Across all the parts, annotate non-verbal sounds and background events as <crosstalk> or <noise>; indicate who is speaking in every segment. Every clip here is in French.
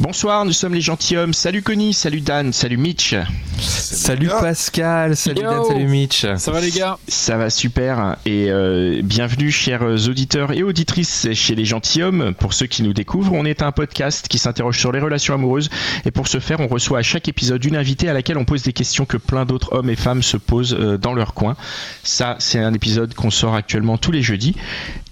Speaker 1: Bonsoir, nous sommes les gentilshommes. Salut Connie, salut Dan, salut Mitch.
Speaker 2: Salut Pascal, salut
Speaker 3: Yo.
Speaker 2: Dan, salut Mitch.
Speaker 3: Ça va les gars?
Speaker 1: Ça va super et euh, bienvenue chers auditeurs et auditrices chez les gentilshommes. Pour ceux qui nous découvrent, on est un podcast qui s'interroge sur les relations amoureuses et pour ce faire, on reçoit à chaque épisode une invitée à laquelle on pose des questions que plein d'autres hommes et femmes se posent euh, dans leur coin. Ça, c'est un épisode qu'on sort actuellement tous les jeudis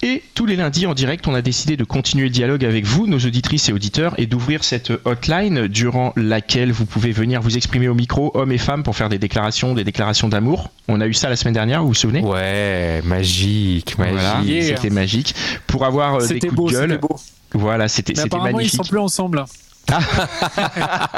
Speaker 1: et tous les lundis en direct, on a décidé de continuer le dialogue avec vous, nos auditrices et auditeurs, et d'ouvrir cette hotline durant laquelle vous pouvez venir vous exprimer au micro, hommes et femmes, pour faire des déclarations, des déclarations d'amour. On a eu ça la semaine dernière, vous vous souvenez?
Speaker 2: Ouais, magique, magique.
Speaker 1: Voilà,
Speaker 3: Yeah.
Speaker 1: c'était magique. Pour avoir euh, des coups
Speaker 3: beau,
Speaker 1: de
Speaker 3: c'était
Speaker 1: gueule,
Speaker 3: beau.
Speaker 1: voilà, c'était
Speaker 3: apparemment, ils
Speaker 1: magnifique.
Speaker 3: sont plus ensemble.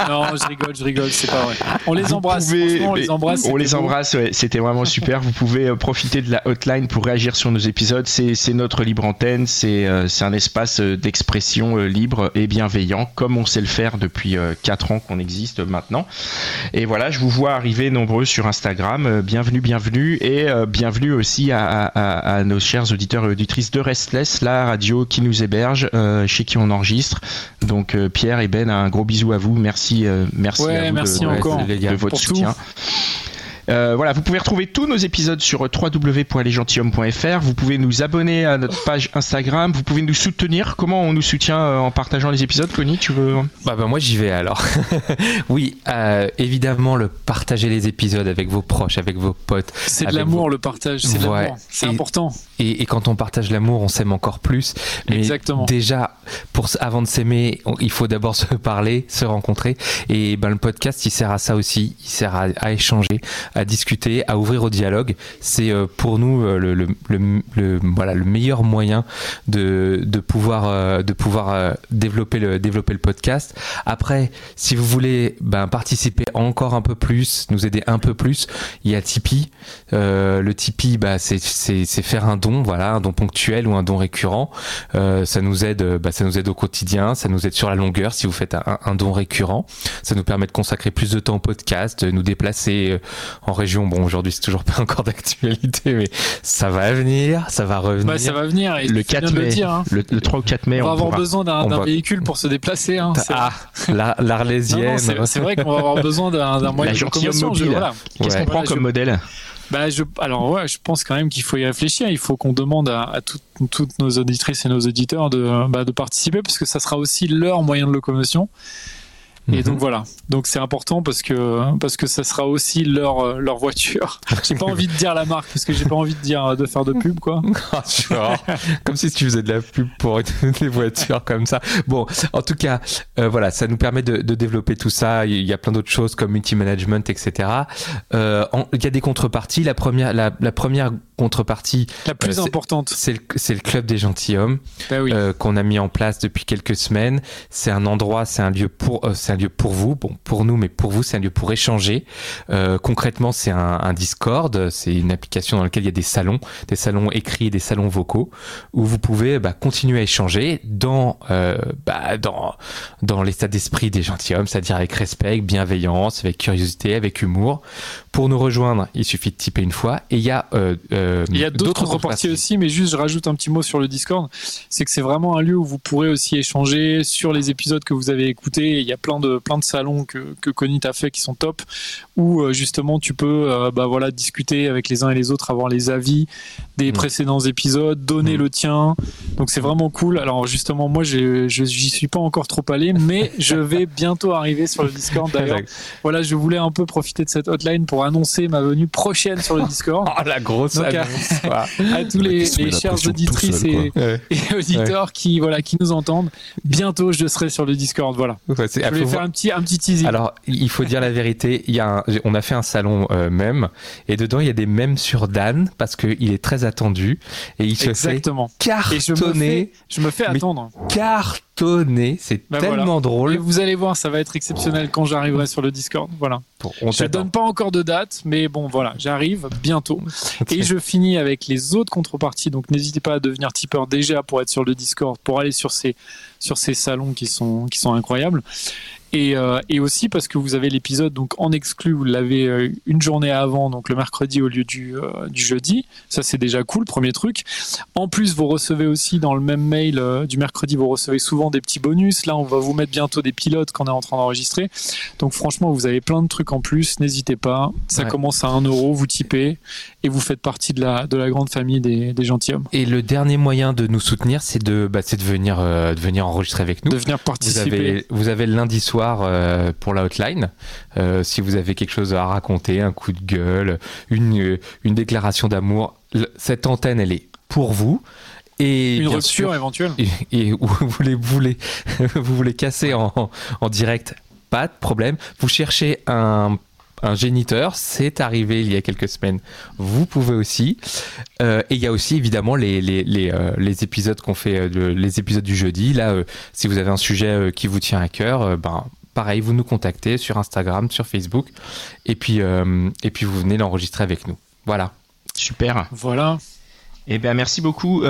Speaker 3: Non, je rigole, je rigole, c'est pas vrai. On les
Speaker 1: Vous
Speaker 3: embrasse,
Speaker 1: pouvez-
Speaker 3: on les embrasse.
Speaker 1: On
Speaker 3: c'était
Speaker 1: les embrasse, ouais, c'était vraiment super. Vous pouvez euh, profiter de la hotline pour réagir sur nos épisodes. C'est notre libre antenne, c'est euh, un espace euh, d'expression libre et bienveillant, comme on sait le faire depuis 4 ans qu'on existe maintenant. Et voilà, je vous vois arriver nombreux sur Instagram. Bienvenue, bienvenue. Et bienvenue aussi à, à- à- à nos chers auditeurs et auditrices de Restless, la radio qui nous héberge, chez qui on enregistre. Donc Pierre et Ben, un gros bisou à vous. Merci, euh, merci
Speaker 3: Ouais,
Speaker 1: à vous
Speaker 3: merci
Speaker 1: de, de-
Speaker 3: encore
Speaker 1: de votre
Speaker 3: pour tout.
Speaker 1: Euh, voilà, vous pouvez retrouver tous nos épisodes sur www.lesgentilhommes.fr. Vous pouvez nous abonner à notre page Instagram. Vous pouvez nous soutenir. Comment on nous soutient euh, en partageant les épisodes, Connie Tu veux
Speaker 2: Bah, bah moi j'y vais alors. <laughs> oui, euh, évidemment le partager les épisodes avec vos proches, avec vos potes.
Speaker 3: C'est de l'amour, le partage, c'est de
Speaker 2: Ouais.
Speaker 3: l'amour. C'est important.
Speaker 2: Et, et quand on partage l'amour, on s'aime encore plus. Mais
Speaker 3: Exactement.
Speaker 2: déjà, pour, avant de s'aimer, il faut d'abord se <laughs> parler, se rencontrer. Et ben, le podcast, il sert à ça aussi. Il sert à, à échanger, à discuter, à ouvrir au dialogue. C'est euh, pour nous euh, le, le, le- le- voilà, le meilleur moyen de, de pouvoir, euh, de pouvoir développer, le, développer le podcast. Après, si vous voulez ben, participer encore un peu plus, nous aider un peu plus, il y a Tipeee. Le Tipeee, bah, c'est, faire un don, voilà, un don ponctuel ou un don récurrent. Euh, ça nous aide, bah, ça nous aide au quotidien, ça nous aide sur la longueur si vous faites un, un don récurrent. Ça nous permet de consacrer plus de temps au podcast, de nous déplacer en région. Bon, aujourd'hui c'est toujours <laughs> pas encore d'actualité, mais ça va venir, ça va revenir.
Speaker 3: Bah, ça va venir. Et
Speaker 1: Le
Speaker 3: tu viens
Speaker 1: 4
Speaker 3: de le
Speaker 1: mai,
Speaker 3: dire, hein.
Speaker 1: le, le 3 ou 4 mai,
Speaker 3: On va
Speaker 1: on
Speaker 3: avoir
Speaker 1: pourra-
Speaker 3: besoin d'un
Speaker 2: va-
Speaker 3: véhicule pour se déplacer. hein.
Speaker 2: Ah, l'arlésienne.
Speaker 3: c'est vrai qu'on va avoir besoin d'un moyen de locomotion. voilà.
Speaker 1: Qu'est-ce
Speaker 2: Ouais.
Speaker 1: qu'on prend
Speaker 3: Voilà,
Speaker 1: comme
Speaker 3: je-
Speaker 1: modèle?
Speaker 3: Bah, je, alors ouais, je pense quand même qu'il faut y réfléchir. Il faut qu'on demande à, toutes nos auditrices et nos auditeurs de, bah, de participer parce que ça sera aussi leur moyen de locomotion. Et
Speaker 2: Mhm.
Speaker 3: donc voilà, donc c'est important parce que parce que ça sera aussi leur leur voiture. <laughs> J'ai pas envie de dire la marque parce que j'ai pas envie de dire de faire de pub quoi. <laughs>
Speaker 2: Ah, comme si tu faisais de la pub pour <laughs> des voitures comme ça. Bon, en tout cas, euh, voilà, ça nous permet de, de développer tout ça. Il y a plein d'autres choses comme multi-management, etc. Euh, en- il y a des contreparties. La première, la, la première contrepartie,
Speaker 3: La plus
Speaker 2: Euh,
Speaker 3: importante.
Speaker 2: c'est le, c'est le club des gentilshommes
Speaker 3: oui.
Speaker 2: euh, qu'on a mis en place depuis quelques semaines. C'est un endroit, c'est un lieu pour, c'est un lieu pour vous, bon pour nous, mais pour vous, c'est un lieu pour échanger. Euh, concrètement, c'est un, un Discord, c'est une application dans laquelle il y a des salons, des salons écrits et des salons vocaux, où vous pouvez bah, continuer à échanger dans euh, bah, dans dans l'état d'esprit des gentilshommes, c'est-à-dire avec respect, bienveillance, avec curiosité, avec humour. Pour nous rejoindre, il suffit de typer une fois. Et il y a euh, euh,
Speaker 3: Il y a d'autres contreparties aussi, mais juste je rajoute un petit mot sur le Discord. C'est que c'est vraiment un lieu où vous pourrez aussi échanger sur les épisodes que vous avez écoutés. Il y a plein de plein de salons que que Connie t'a fait qui sont top, où euh, justement tu peux euh, bah voilà discuter avec les uns et les autres, avoir les avis des
Speaker 2: Mm.
Speaker 3: précédents épisodes, donner
Speaker 2: Mm.
Speaker 3: le tien. Donc c'est vraiment cool. Alors justement moi je j'y suis pas encore trop allé, mais <laughs> je vais bientôt arriver sur le Discord d'ailleurs. Voilà, je voulais un peu profiter de cette hotline pour annoncer ma venue prochaine sur le Discord. <laughs>
Speaker 2: Oh, la grosse
Speaker 3: Donc, à-
Speaker 2: annonce, <laughs> quoi.
Speaker 3: à tous les,
Speaker 4: tout
Speaker 3: auditrices
Speaker 4: seul,
Speaker 3: et,
Speaker 2: Ouais.
Speaker 3: et auditeurs qui voilà qui nous entendent. Bientôt, je serai sur le Discord. Voilà.
Speaker 2: Ouais,
Speaker 3: Je voulais faire un petit, un petit teasing.
Speaker 2: Alors, il faut dire la vérité. Il y a un- on a fait un salon euh, mème et dedans il y a des mèmes sur Dan parce qu'il est très attendu et il se
Speaker 3: Exactement.
Speaker 2: fait
Speaker 3: Et je me
Speaker 2: cartonner,
Speaker 3: fais, je me fais attendre.
Speaker 2: cartonner. C'est
Speaker 3: Bah
Speaker 2: tellement
Speaker 3: voilà. Et
Speaker 2: drôle.
Speaker 3: vous allez voir, ça va être exceptionnel quand j'arriverai sur le Discord. Voilà.
Speaker 2: Bon, on
Speaker 3: je donne pas encore de date, mais bon, voilà, j'arrive bientôt. <laughs> Et je finis avec les autres contreparties. Donc, n'hésitez pas à devenir tipeur déjà pour être sur le Discord, pour aller sur ces, sur ces salons qui sont, qui sont incroyables. Et, euh, et aussi parce que vous avez l'épisode donc en exclu, vous l'avez euh, une journée avant, donc le mercredi au lieu du, euh, du jeudi. Ça c'est déjà cool, premier truc. En plus, vous recevez aussi dans le même mail euh, du mercredi, vous recevez souvent des petits bonus. Là, on va vous mettre bientôt des pilotes qu'on est en train d'enregistrer. Donc franchement, vous avez plein de trucs en plus. N'hésitez pas. Ça
Speaker 2: Ouais.
Speaker 3: commence à 1 euro, vous typez et vous faites partie de la, de la grande famille des, des gentilshommes.
Speaker 2: Et le dernier moyen de nous soutenir, c'est de, bah, de venir, euh, de venir enregistrer avec nous.
Speaker 3: De venir
Speaker 2: Vous
Speaker 3: participer.
Speaker 2: avez, vous avez le lundi soir euh, pour la hotline. Euh, si vous avez quelque chose à raconter, un coup de gueule, une, une déclaration d'amour, cette antenne, elle est pour vous. Et
Speaker 3: Une rupture
Speaker 2: sûr,
Speaker 3: éventuelle.
Speaker 2: et, et où vous voulez, vous voulez, <laughs> vous voulez casser en, en direct, pas de problème. Vous cherchez un, un géniteur, c'est arrivé il y a quelques semaines. Vous pouvez aussi. Euh, et il y a aussi évidemment les, les, les, euh, les épisodes qu'on fait, euh, les épisodes du jeudi. Là, euh, si vous avez un sujet euh, qui vous tient à cœur, euh, ben pareil, vous nous contactez sur Instagram, sur Facebook, et puis euh, et puis vous venez l'enregistrer avec nous. Voilà.
Speaker 1: Super.
Speaker 3: Voilà.
Speaker 1: Eh bien, merci beaucoup.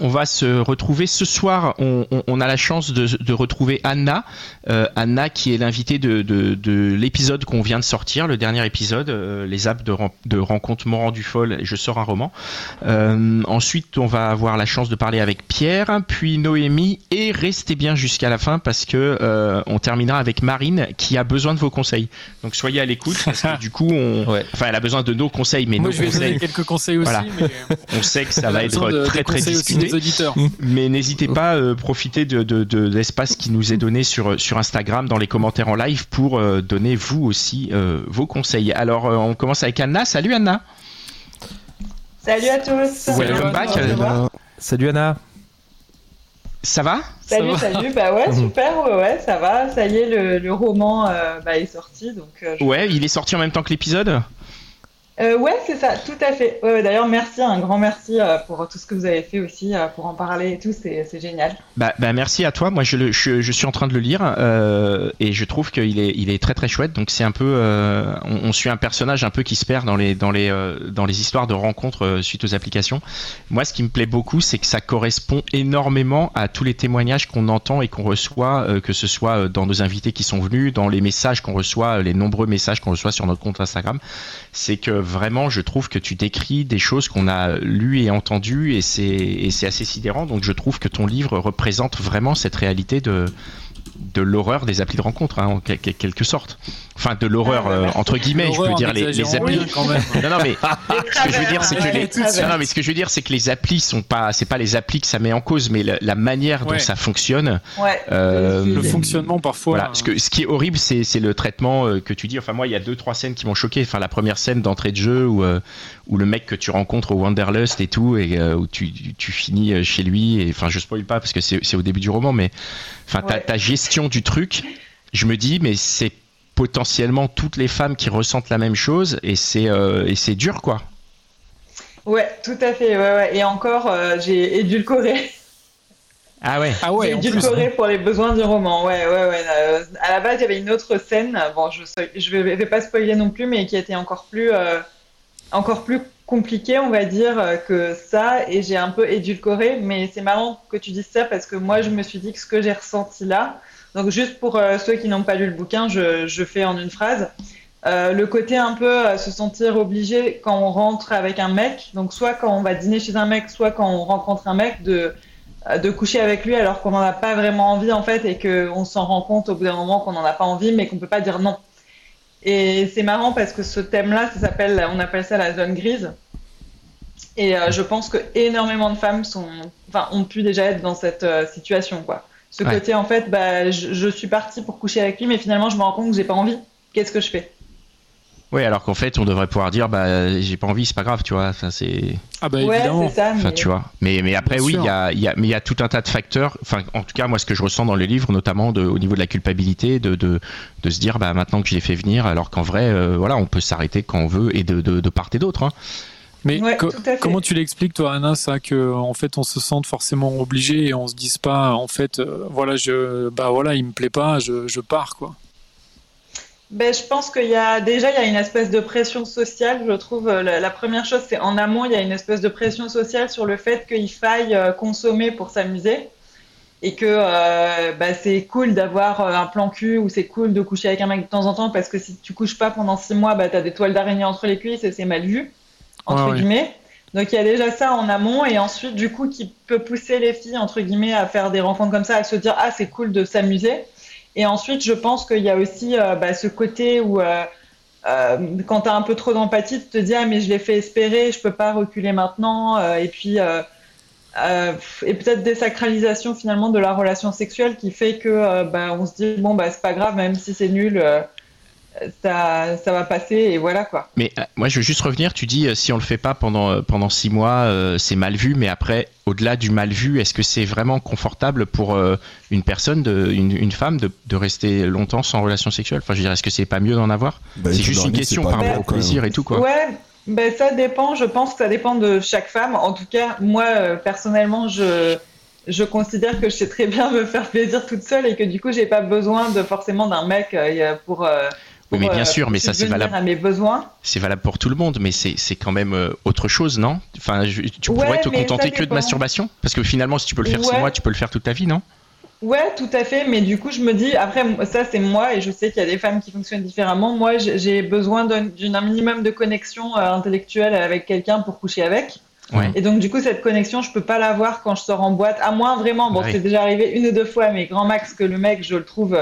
Speaker 1: On va se retrouver ce soir. On, on- on a la chance de, de retrouver Anna. Euh, Anna, qui est l'invitée de, de- de l'épisode qu'on vient de sortir, le dernier épisode, euh, les apps de, de rencontre m'ont rendu folle et je sors un roman. Euh, ensuite, on va avoir la chance de parler avec Pierre, puis Noémie, et restez bien jusqu'à la fin parce que euh, on terminera avec Marine, qui a besoin de vos conseils. Donc soyez à l'écoute parce que du coup, on, <laughs>
Speaker 2: Ouais.
Speaker 1: enfin, elle a besoin de nos conseils, mais
Speaker 3: Moi,
Speaker 1: nos
Speaker 3: je vais
Speaker 1: conseils.
Speaker 3: donner quelques conseils aussi,
Speaker 1: Voilà.
Speaker 3: mais
Speaker 1: On sait que ça va être très très discuté,
Speaker 3: auditeurs. <laughs>
Speaker 1: mais n'hésitez pas à profiter de, de, de l'espace qui nous est donné sur, sur Instagram dans les commentaires en live pour euh, donner vous aussi euh, vos conseils. Alors euh, on commence avec Anna. Salut Anna.
Speaker 4: Salut à tous.
Speaker 1: Welcome back.
Speaker 2: Salut Anna.
Speaker 1: Ça va
Speaker 4: Salut,
Speaker 3: Ça
Speaker 4: salut. Bah ouais, super, ouais, ouais, ça va. Ça y est, le, le roman euh, bah, est sorti. Donc, euh, je-
Speaker 1: Ouais, il est sorti en même temps que l'épisode?
Speaker 4: Euh, ouais, c'est ça, tout à fait. D'ailleurs, merci, un grand merci euh, pour tout ce que vous avez fait aussi, euh, pour en parler et tout, c'est génial.
Speaker 1: Bah, bah, merci à toi. Moi, je, suis en train de le lire euh, et je trouve qu'il est, très très chouette. Donc c'est un peu, on, on suit un personnage un peu qui se perd dans les dans les dans les histoires de rencontres suite aux applications. Moi, ce qui me plaît beaucoup, c'est que ça correspond énormément à tous les témoignages qu'on entend et qu'on reçoit, que ce soit dans nos invités qui sont venus, dans les messages qu'on reçoit, les nombreux messages qu'on reçoit sur notre compte Instagram. C'est que vraiment, je trouve que tu décris des choses qu'on a lues et entendues et c'est assez sidérant. Donc je trouve que ton livre représente vraiment cette réalité de l'horreur des applis de rencontre, hein, en quel- quel- quelque sorte. Enfin, de l'horreur euh, entre guillemets, je
Speaker 3: en
Speaker 1: dire les, les applis.
Speaker 3: bien, quand même.
Speaker 1: Non, non, mais <laughs> ce que je veux dire, c'est que les, non, non, mais ce que je veux dire, c'est que les applis sont pas, c'est pas les applis que ça met en cause, mais la, la manière dont
Speaker 3: Ouais.
Speaker 1: ça fonctionne.
Speaker 4: Ouais.
Speaker 1: Euh,
Speaker 3: Le fonctionnement parfois.
Speaker 1: Voilà. Ce, que, ce qui est horrible, c'est c'est le traitement euh, que tu dis. Enfin, moi, il y a deux, trois scènes qui m'ont choqué. Enfin, la première scène d'entrée de jeu où, où le mec que tu rencontres au Wanderlust et tout, et où tu, tu- finis chez lui. Et enfin, je spoil pas parce que c'est c'est au début du roman, mais enfin, ta, ta gestion du truc, je me dis, mais c'est potentiellement toutes les femmes qui ressentent la même chose, et c'est euh, et c'est dur, quoi.
Speaker 4: Ouais, tout à fait. Ouais, ouais. Et encore, euh, j'ai édulcoré.
Speaker 1: Ah ouais.
Speaker 3: Ah ouais,
Speaker 4: j'ai
Speaker 3: plus.
Speaker 4: édulcoré pour les besoins du roman. Ouais, ouais, ouais. Euh, à la base, il y avait une autre scène. Bon, je je vais, vais pas spoiler non plus, mais qui était encore plus, euh, encore plus compliquée, on va dire, que ça. Et j'ai un peu édulcoré. Mais c'est marrant que tu dises ça parce que moi, je me suis dit que ce que j'ai ressenti là. Donc, juste pour euh, ceux qui n'ont pas lu le bouquin, je, fais en une phrase. Euh, le côté un peu euh, se sentir obligé quand on rentre avec un mec, donc soit quand on va dîner chez un mec, soit quand on rencontre un mec, de, euh, de coucher avec lui alors qu'on n'en a pas vraiment envie en fait et qu'on s'en rend compte au bout d'un moment qu'on n'en a pas envie mais qu'on peut pas dire non. Et c'est marrant parce que ce thème-là, on appelle ça la zone grise. Et je pense que énormément de femmes sont, ont pu déjà être dans cette situation quoi. Ce
Speaker 1: Ouais.
Speaker 4: côté en fait, bah, je, je suis partie pour coucher avec lui mais finalement je me rends compte que j'ai pas envie. Qu'est-ce que je fais?
Speaker 1: Oui, alors qu'en fait, on devrait pouvoir dire, bah, j'ai pas envie, c'est pas grave, tu vois. Enfin, c'est.
Speaker 3: Ah bah
Speaker 4: Ouais,
Speaker 3: évidemment.
Speaker 4: c'est ça.
Speaker 1: Enfin,
Speaker 4: mais-
Speaker 1: tu vois. Mais, mais après,
Speaker 3: Bien
Speaker 1: oui, il y a, il y a- mais il y a tout un tas de facteurs. Enfin, en tout cas, moi, ce que je ressens dans le livre, notamment de, au niveau de la culpabilité, de, de, de se dire, bah, maintenant que je l'ai fait venir, alors qu'en vrai, euh, voilà, on peut s'arrêter quand on veut et de, de, de part et d'autre. hein.
Speaker 3: Mais
Speaker 4: Ouais,
Speaker 3: co- comment tu l'expliques toi Anna ça que en fait on se sente forcément obligé et on se dise pas en fait euh, voilà je bah voilà il me plaît pas je, je pars quoi.
Speaker 4: Ben, je pense qu'il y a déjà il y a une espèce de pression sociale. Je trouve euh, la, la première chose, c'est en amont, il y a une espèce de pression sociale sur le fait qu'il faille euh, consommer pour s'amuser et que euh, bah, c'est cool d'avoir un plan cul ou c'est cool de coucher avec un mec de temps en temps parce que si tu couches pas pendant six mois, bah, tu as des toiles d'araignée entre les cuisses et c'est mal vu, entre
Speaker 3: Ouais,
Speaker 4: guillemets. Donc il y a déjà ça en amont et ensuite du coup qui peut pousser les filles entre guillemets à faire des rencontres comme ça, à se dire ah c'est cool de s'amuser. Et ensuite je pense qu'il y a aussi euh, bah, ce côté où euh, euh, quand tu as un peu trop d'empathie, tu te dis ah mais je l'ai fait espérer, je peux pas reculer maintenant et puis et peut-être désacralisation finalement de la relation sexuelle qui fait que bah, on se dit bon bah c'est pas grave même si c'est nul ça ça va passer et voilà quoi.
Speaker 1: Mais euh, moi, je veux juste revenir. Tu dis, euh, si on le fait pas pendant, euh, pendant six mois, euh, c'est mal vu. Mais après, au-delà du mal vu, est-ce que c'est vraiment confortable pour euh, une personne, de, une, une femme, de, de rester longtemps sans relation sexuelle? Enfin, je veux dire, est-ce que c'est pas mieux d'en avoir?
Speaker 5: Bah,
Speaker 1: C'est juste une question par rapport au plaisir et tout, quoi.
Speaker 4: Ouais, ben ça dépend. Je pense que ça dépend de chaque femme. En tout cas, moi euh, personnellement, je je considère que je sais très bien me faire plaisir toute seule et que du coup, j'ai pas besoin de forcément d'un mec euh, pour.
Speaker 1: Oui, mais bien
Speaker 4: euh,
Speaker 1: sûr, mais ça, c'est valable.
Speaker 4: à mes besoins.
Speaker 1: C'est valable pour tout le monde, mais c'est quand même euh, autre chose, non? Enfin, je- tu
Speaker 4: Ouais,
Speaker 1: pourrais te contenter que de masturbation? Parce que finalement, si tu peux le faire six
Speaker 4: Ouais.
Speaker 1: mois, tu peux le faire toute ta vie, non?
Speaker 4: Ouais, tout à fait. Mais du coup, je me dis, après, ça, c'est moi, et je sais qu'il y a des femmes qui fonctionnent différemment. Moi, j'ai besoin d'un minimum de connexion euh, intellectuelle avec quelqu'un pour coucher avec.
Speaker 1: Ouais.
Speaker 4: Et donc, du coup, cette connexion, je peux pas l'avoir quand je sors en boîte. À moins vraiment, bon,
Speaker 1: Ouais.
Speaker 4: c'est déjà arrivé une ou deux fois, mais grand max que le mec, je le trouve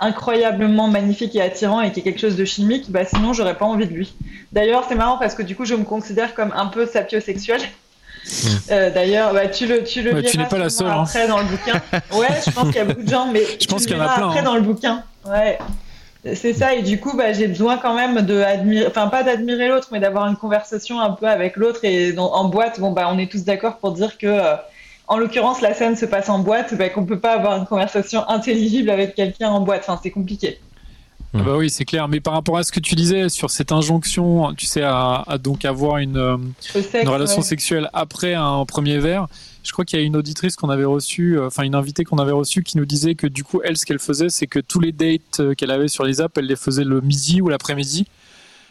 Speaker 4: incroyablement magnifique et attirant et qui est quelque chose de chimique, bah sinon, j'aurais pas envie de lui. D'ailleurs, c'est marrant parce que du coup, je me considère comme un peu sapiosexuelle. Euh, D'ailleurs, bah, tu le, tu le
Speaker 3: Ouais, tu pas la seule, hein.
Speaker 4: après dans le bouquin. <laughs> Ouais, je pense qu'il y a beaucoup de gens, mais
Speaker 3: Je
Speaker 4: tu
Speaker 3: pense qu'il y en a plein,
Speaker 4: après
Speaker 3: hein.
Speaker 4: dans le bouquin. Ouais. C'est ça, et du coup, bah, j'ai besoin quand même de admirer, enfin pas d'admirer l'autre, mais d'avoir une conversation un peu avec l'autre. Et dans- en boîte, bon bah, on est tous d'accord pour dire que, euh, en l'occurrence, la scène se passe en boîte, bah, qu'on peut pas avoir une conversation intelligible avec quelqu'un en boîte. Enfin, c'est compliqué.
Speaker 3: Ah bah oui c'est clair mais par rapport à ce que tu disais sur cette injonction tu sais à, à donc avoir une euh,
Speaker 4: Le sexe,
Speaker 3: une relation
Speaker 4: ouais.
Speaker 3: sexuelle après un premier verre. Je crois qu'il y a une auditrice qu'on avait reçue, euh, enfin une invitée qu'on avait reçue qui nous disait que du coup, elle, ce qu'elle faisait, c'est que tous les dates euh, qu'elle avait sur les apps, elle les faisait le midi ou l'après-midi.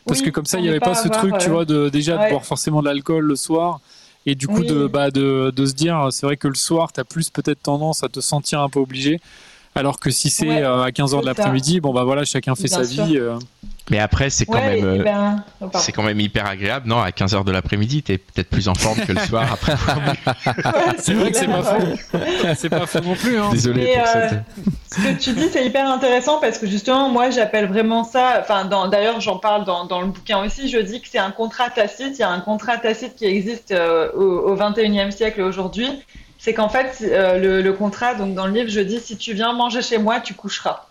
Speaker 3: Parce
Speaker 4: Oui,
Speaker 3: que comme ça, il n'y
Speaker 4: ne
Speaker 3: avait pas, ce
Speaker 4: avoir,
Speaker 3: truc, tu vois, de, déjà de boire forcément de l'alcool le soir. Et du coup,
Speaker 4: Oui.
Speaker 3: de, bah, de, de se dire, c'est vrai que le soir, tu as plus peut-être tendance à te sentir un peu obligé. Alors que si c'est
Speaker 4: Ouais,
Speaker 3: euh, à 15h de l'après-midi, bon bah voilà, chacun fait
Speaker 4: Bien
Speaker 3: sa
Speaker 4: sûr.
Speaker 3: vie. euh.
Speaker 1: Mais après, c'est quand
Speaker 4: Ouais,
Speaker 1: même. euh,
Speaker 4: ben, oh, pardon.
Speaker 1: C'est quand même hyper agréable, non À 15h de l'après-midi, t'es peut-être plus en forme que le soir <laughs> après.
Speaker 4: Ouais,
Speaker 3: C'est vrai que c'est pas faux. c'est pas faux non plus. Hein.
Speaker 1: Désolé
Speaker 4: Mais,
Speaker 1: pour
Speaker 4: euh,
Speaker 1: cette.
Speaker 4: Ce que tu dis, c'est hyper intéressant parce que justement, moi, j'appelle vraiment ça. Enfin, dans- d'ailleurs, j'en parle dans, dans le bouquin aussi. Je dis que c'est un contrat tacite. Il y a un contrat tacite qui existe euh, au, au 21e siècle aujourd'hui. C'est qu'en fait, euh, le, contrat, donc dans le livre, je dis si tu viens manger chez moi, tu coucheras.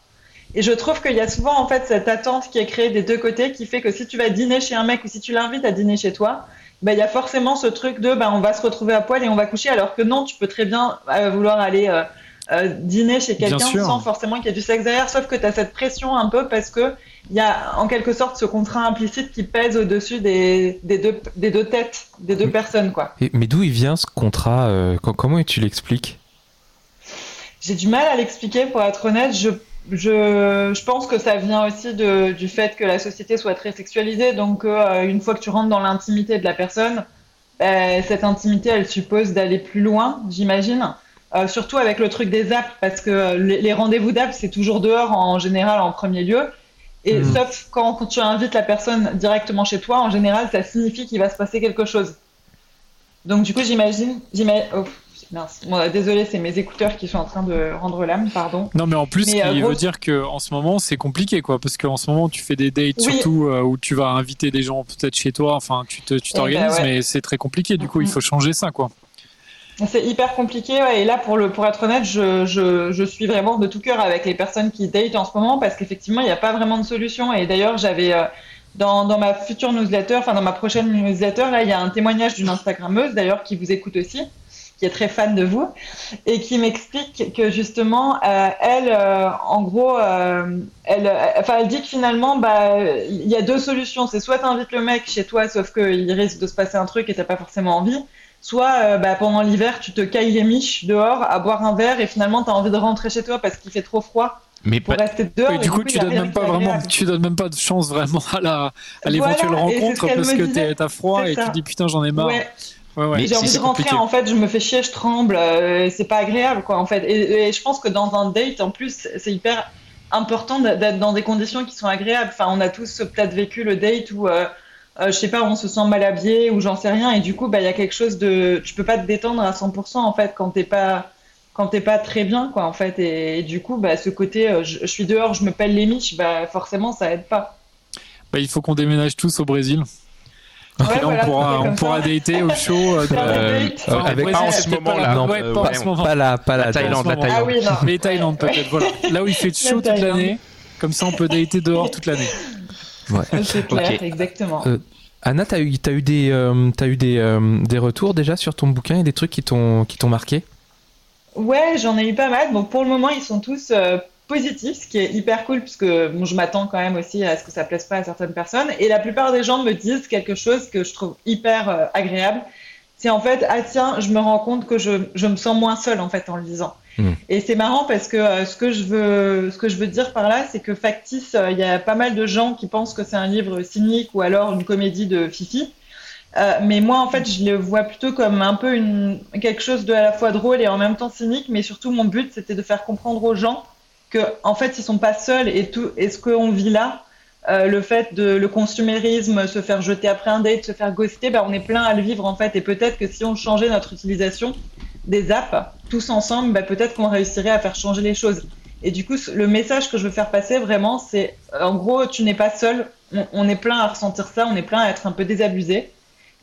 Speaker 4: Et je trouve qu'il y a souvent en fait cette attente qui est créée des deux côtés, qui fait que si tu vas dîner chez un mec ou si tu l'invites à dîner chez toi, ben, il y a forcément ce truc de ben, on va se retrouver à poil et on va coucher, alors que non, tu peux très bien euh, vouloir aller euh, euh, dîner chez quelqu'un sans forcément qu'il y ait du sexe derrière, sauf que tu as cette pression un peu parce que il y a en quelque sorte ce contrat implicite qui pèse au-dessus des, des, deux, des deux têtes, des deux personnes. quoi.
Speaker 2: Et- mais d'où il vient ce contrat euh, co- Comment tu l'expliques?
Speaker 4: J'ai du mal à l'expliquer pour être honnête. Je, je, je pense que ça vient aussi de, du fait que la société soit très sexualisée. Donc, euh, une fois que tu rentres dans l'intimité de la personne, euh, cette intimité, elle suppose d'aller plus loin, j'imagine. Euh, surtout avec le truc des apps, parce que euh, les, les rendez-vous d'app, c'est toujours dehors en général en premier lieu. Et
Speaker 2: Mhm.
Speaker 4: sauf quand, quand tu invites la personne directement chez toi, en général, ça signifie qu'il va se passer quelque chose. Donc, du coup, j'imagine. j'ima- oh, mince. Bon, euh, désolé, c'est mes écouteurs qui sont en train de rendre l'âme, pardon.
Speaker 3: Non, mais en plus,
Speaker 4: Mais,
Speaker 3: ce qui
Speaker 4: gros-
Speaker 3: veut dire que en ce moment, c'est compliqué, quoi, parce qu'en ce moment, tu fais des dates,
Speaker 4: Oui.
Speaker 3: surtout euh, où tu vas inviter des gens peut-être chez toi. Enfin, tu
Speaker 4: Eh ben,
Speaker 3: t'organises,
Speaker 4: ouais.
Speaker 3: mais c'est très compliqué. Du coup, il
Speaker 4: Mhm.
Speaker 3: faut changer ça, quoi.
Speaker 4: C'est hyper compliqué. ouais, et là, pour, le, pour être honnête, je, je, je suis vraiment de tout cœur avec les personnes qui datent en ce moment parce qu'effectivement, il n'y a pas vraiment de solution. Et d'ailleurs, j'avais. euh, dans, dans ma future newsletter, enfin dans ma prochaine newsletter, là, il y a un témoignage d'une Instagrammeuse d'ailleurs qui vous écoute aussi, qui est très fan de vous et qui m'explique que justement, euh, elle, euh, en gros, euh, elle, enfin, elle dit que finalement, bah, il y a deux solutions. C'est soit tu le mec chez toi, sauf qu'il risque de se passer un truc et t'as pas forcément envie. Soit bah, pendant l'hiver, tu te cailles les miches dehors à boire un verre et finalement tu as envie de rentrer chez toi parce qu'il fait trop froid
Speaker 1: mais
Speaker 4: pour rester dehors.
Speaker 3: Et du coup, tu donnes même pas vraiment, tu donnes même pas de chance vraiment à la, à l'éventuelle rencontre parce que t'as froid et tu te dis putain j'en ai marre.
Speaker 4: Ouais. Ouais, ouais. J'ai envie de rentrer, en fait, je me fais chier, je tremble, euh, c'est pas agréable, quoi, en fait. Et, et, je pense que dans un date, en plus, c'est hyper important d'être dans des conditions qui sont agréables. Enfin, on a tous peut-être vécu le date où, euh, euh, je sais pas, on se sent mal habillé ou j'en sais rien, et du coup, bah, il y a quelque chose de. Tu peux pas te détendre à 100%, en fait, quand t'es pas quand t'es pas très bien, quoi, en fait. Et, et du coup, bah, ce côté, euh, je, je, suis dehors, je me pèle les miches, bah, forcément, ça aide pas.
Speaker 3: Bah, il faut qu'on déménage tous au Brésil. Ouais, là, voilà, on pourra, on pourra dater au show. Euh,
Speaker 1: euh, enfin, avec Brésil, pas en ce moment là.
Speaker 2: Non, ouais, pas, pas, en ce moment. pas la, pas la,
Speaker 1: la Thaïlande. La Thaïlande.
Speaker 4: Ah oui, non.
Speaker 3: Mais Thaïlande peut-être. Voilà. Là où il fait <laughs> chaud toute l'année, comme ça on peut dater dehors toute l'année.
Speaker 4: Ouais. <laughs> C'est clair, okay. exactement.
Speaker 2: Euh, Anna, t'as eu, as eu, des, euh, as eu des, euh, des retours déjà sur ton bouquin et des trucs qui t'ont marqué?
Speaker 4: Ouais, j'en ai eu pas mal. Bon, pour le moment, ils sont tous euh, positifs, ce qui est hyper cool, puisque bon, je m'attends quand même aussi à ce que ça plaise pas à certaines personnes. Et la plupart des gens me disent quelque chose que je trouve hyper euh, agréable. C'est en fait, ah tiens, je me rends compte que je, je me sens moins seule en fait en le lisant. Mmh. Et c'est marrant parce que euh, ce que je veux, ce que je veux dire par là, c'est que factice, il y a pas mal de gens qui pensent que c'est un livre cynique ou alors une comédie de Fifi. Euh, mais moi, en fait, je le vois plutôt comme un peu quelque chose de à la fois drôle et en même temps cynique. Mais surtout, mon but, c'était de faire comprendre aux gens que, en fait, ils sont pas seuls et tout. Et ce qu'on vit là, euh, le fait de le consumérisme, se faire jeter après un date, se faire ghoster, ben, on est plein à le vivre en fait. Et peut-être que si on changeait notre utilisation des apps tous ensemble, ben, peut-être qu'on réussirait à faire changer les choses. Et du coup, le message que je veux faire passer vraiment, c'est en gros, tu n'es pas seul. On, on est plein à ressentir ça, on est plein à être un peu désabusé.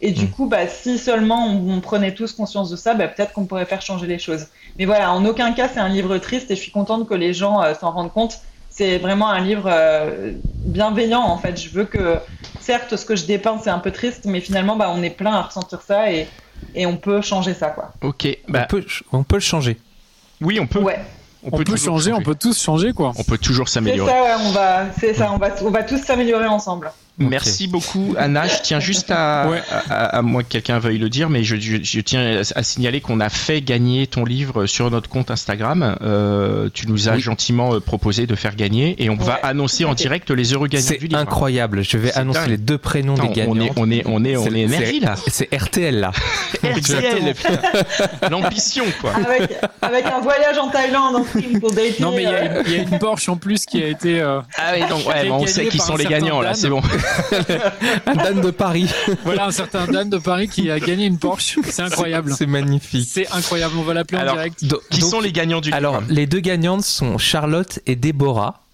Speaker 4: Et du mmh. coup, bah, si seulement on, on, prenait tous conscience de ça, bah, peut-être qu'on pourrait faire changer les choses. Mais voilà, en aucun cas, c'est un livre triste et je suis contente que les gens euh, s'en rendent compte. C'est vraiment un livre euh, bienveillant, en fait. Je veux que, certes, ce que je dépeins, c'est un peu triste, mais finalement, bah, on est plein à ressentir ça et, et on peut changer ça, quoi.
Speaker 1: Ok,
Speaker 2: bah, on, peut, on peut le changer.
Speaker 1: Oui, on peut.
Speaker 4: Ouais.
Speaker 3: On, on peut, peut changer, changer, on peut tous changer, quoi.
Speaker 1: On peut toujours s'améliorer.
Speaker 4: C'est ça, ouais, on va, c'est ça, on va, on va tous s'améliorer ensemble.
Speaker 1: Okay. Merci beaucoup Anna. Je tiens juste à, ouais. à, à, à moi que quelqu'un veuille le dire, mais je, je, je tiens à signaler qu'on a fait gagner ton livre sur notre compte Instagram. Euh, tu nous as oui. gentiment proposé de faire gagner et on ouais. va annoncer en direct les heureux gagnants du livre.
Speaker 2: C'est incroyable. Je vais annoncer dingue. les deux prénoms Attends, des gagnants.
Speaker 1: On est, on est, on est, on est, énergie là.
Speaker 2: C'est RTL là. <laughs>
Speaker 1: RTL. <laughs> L'ambition quoi.
Speaker 4: Avec, avec, un voyage en Thaïlande en film pour dater.
Speaker 3: Non mais il y, euh... y, a une Porsche en plus qui a été. Euh,
Speaker 1: ah oui donc ouais, bon, on sait qui sont les gagnants là. C'est bon. <laughs>
Speaker 2: un Dan de Paris.
Speaker 3: Voilà un certain Dan de Paris qui a gagné une Porsche. C'est incroyable.
Speaker 2: C'est magnifique.
Speaker 3: C'est incroyable. On va l'appeler en direct.
Speaker 1: Do, qui donc, sont les gagnants du
Speaker 2: Alors, livre les deux gagnantes sont Charlotte et Déborah.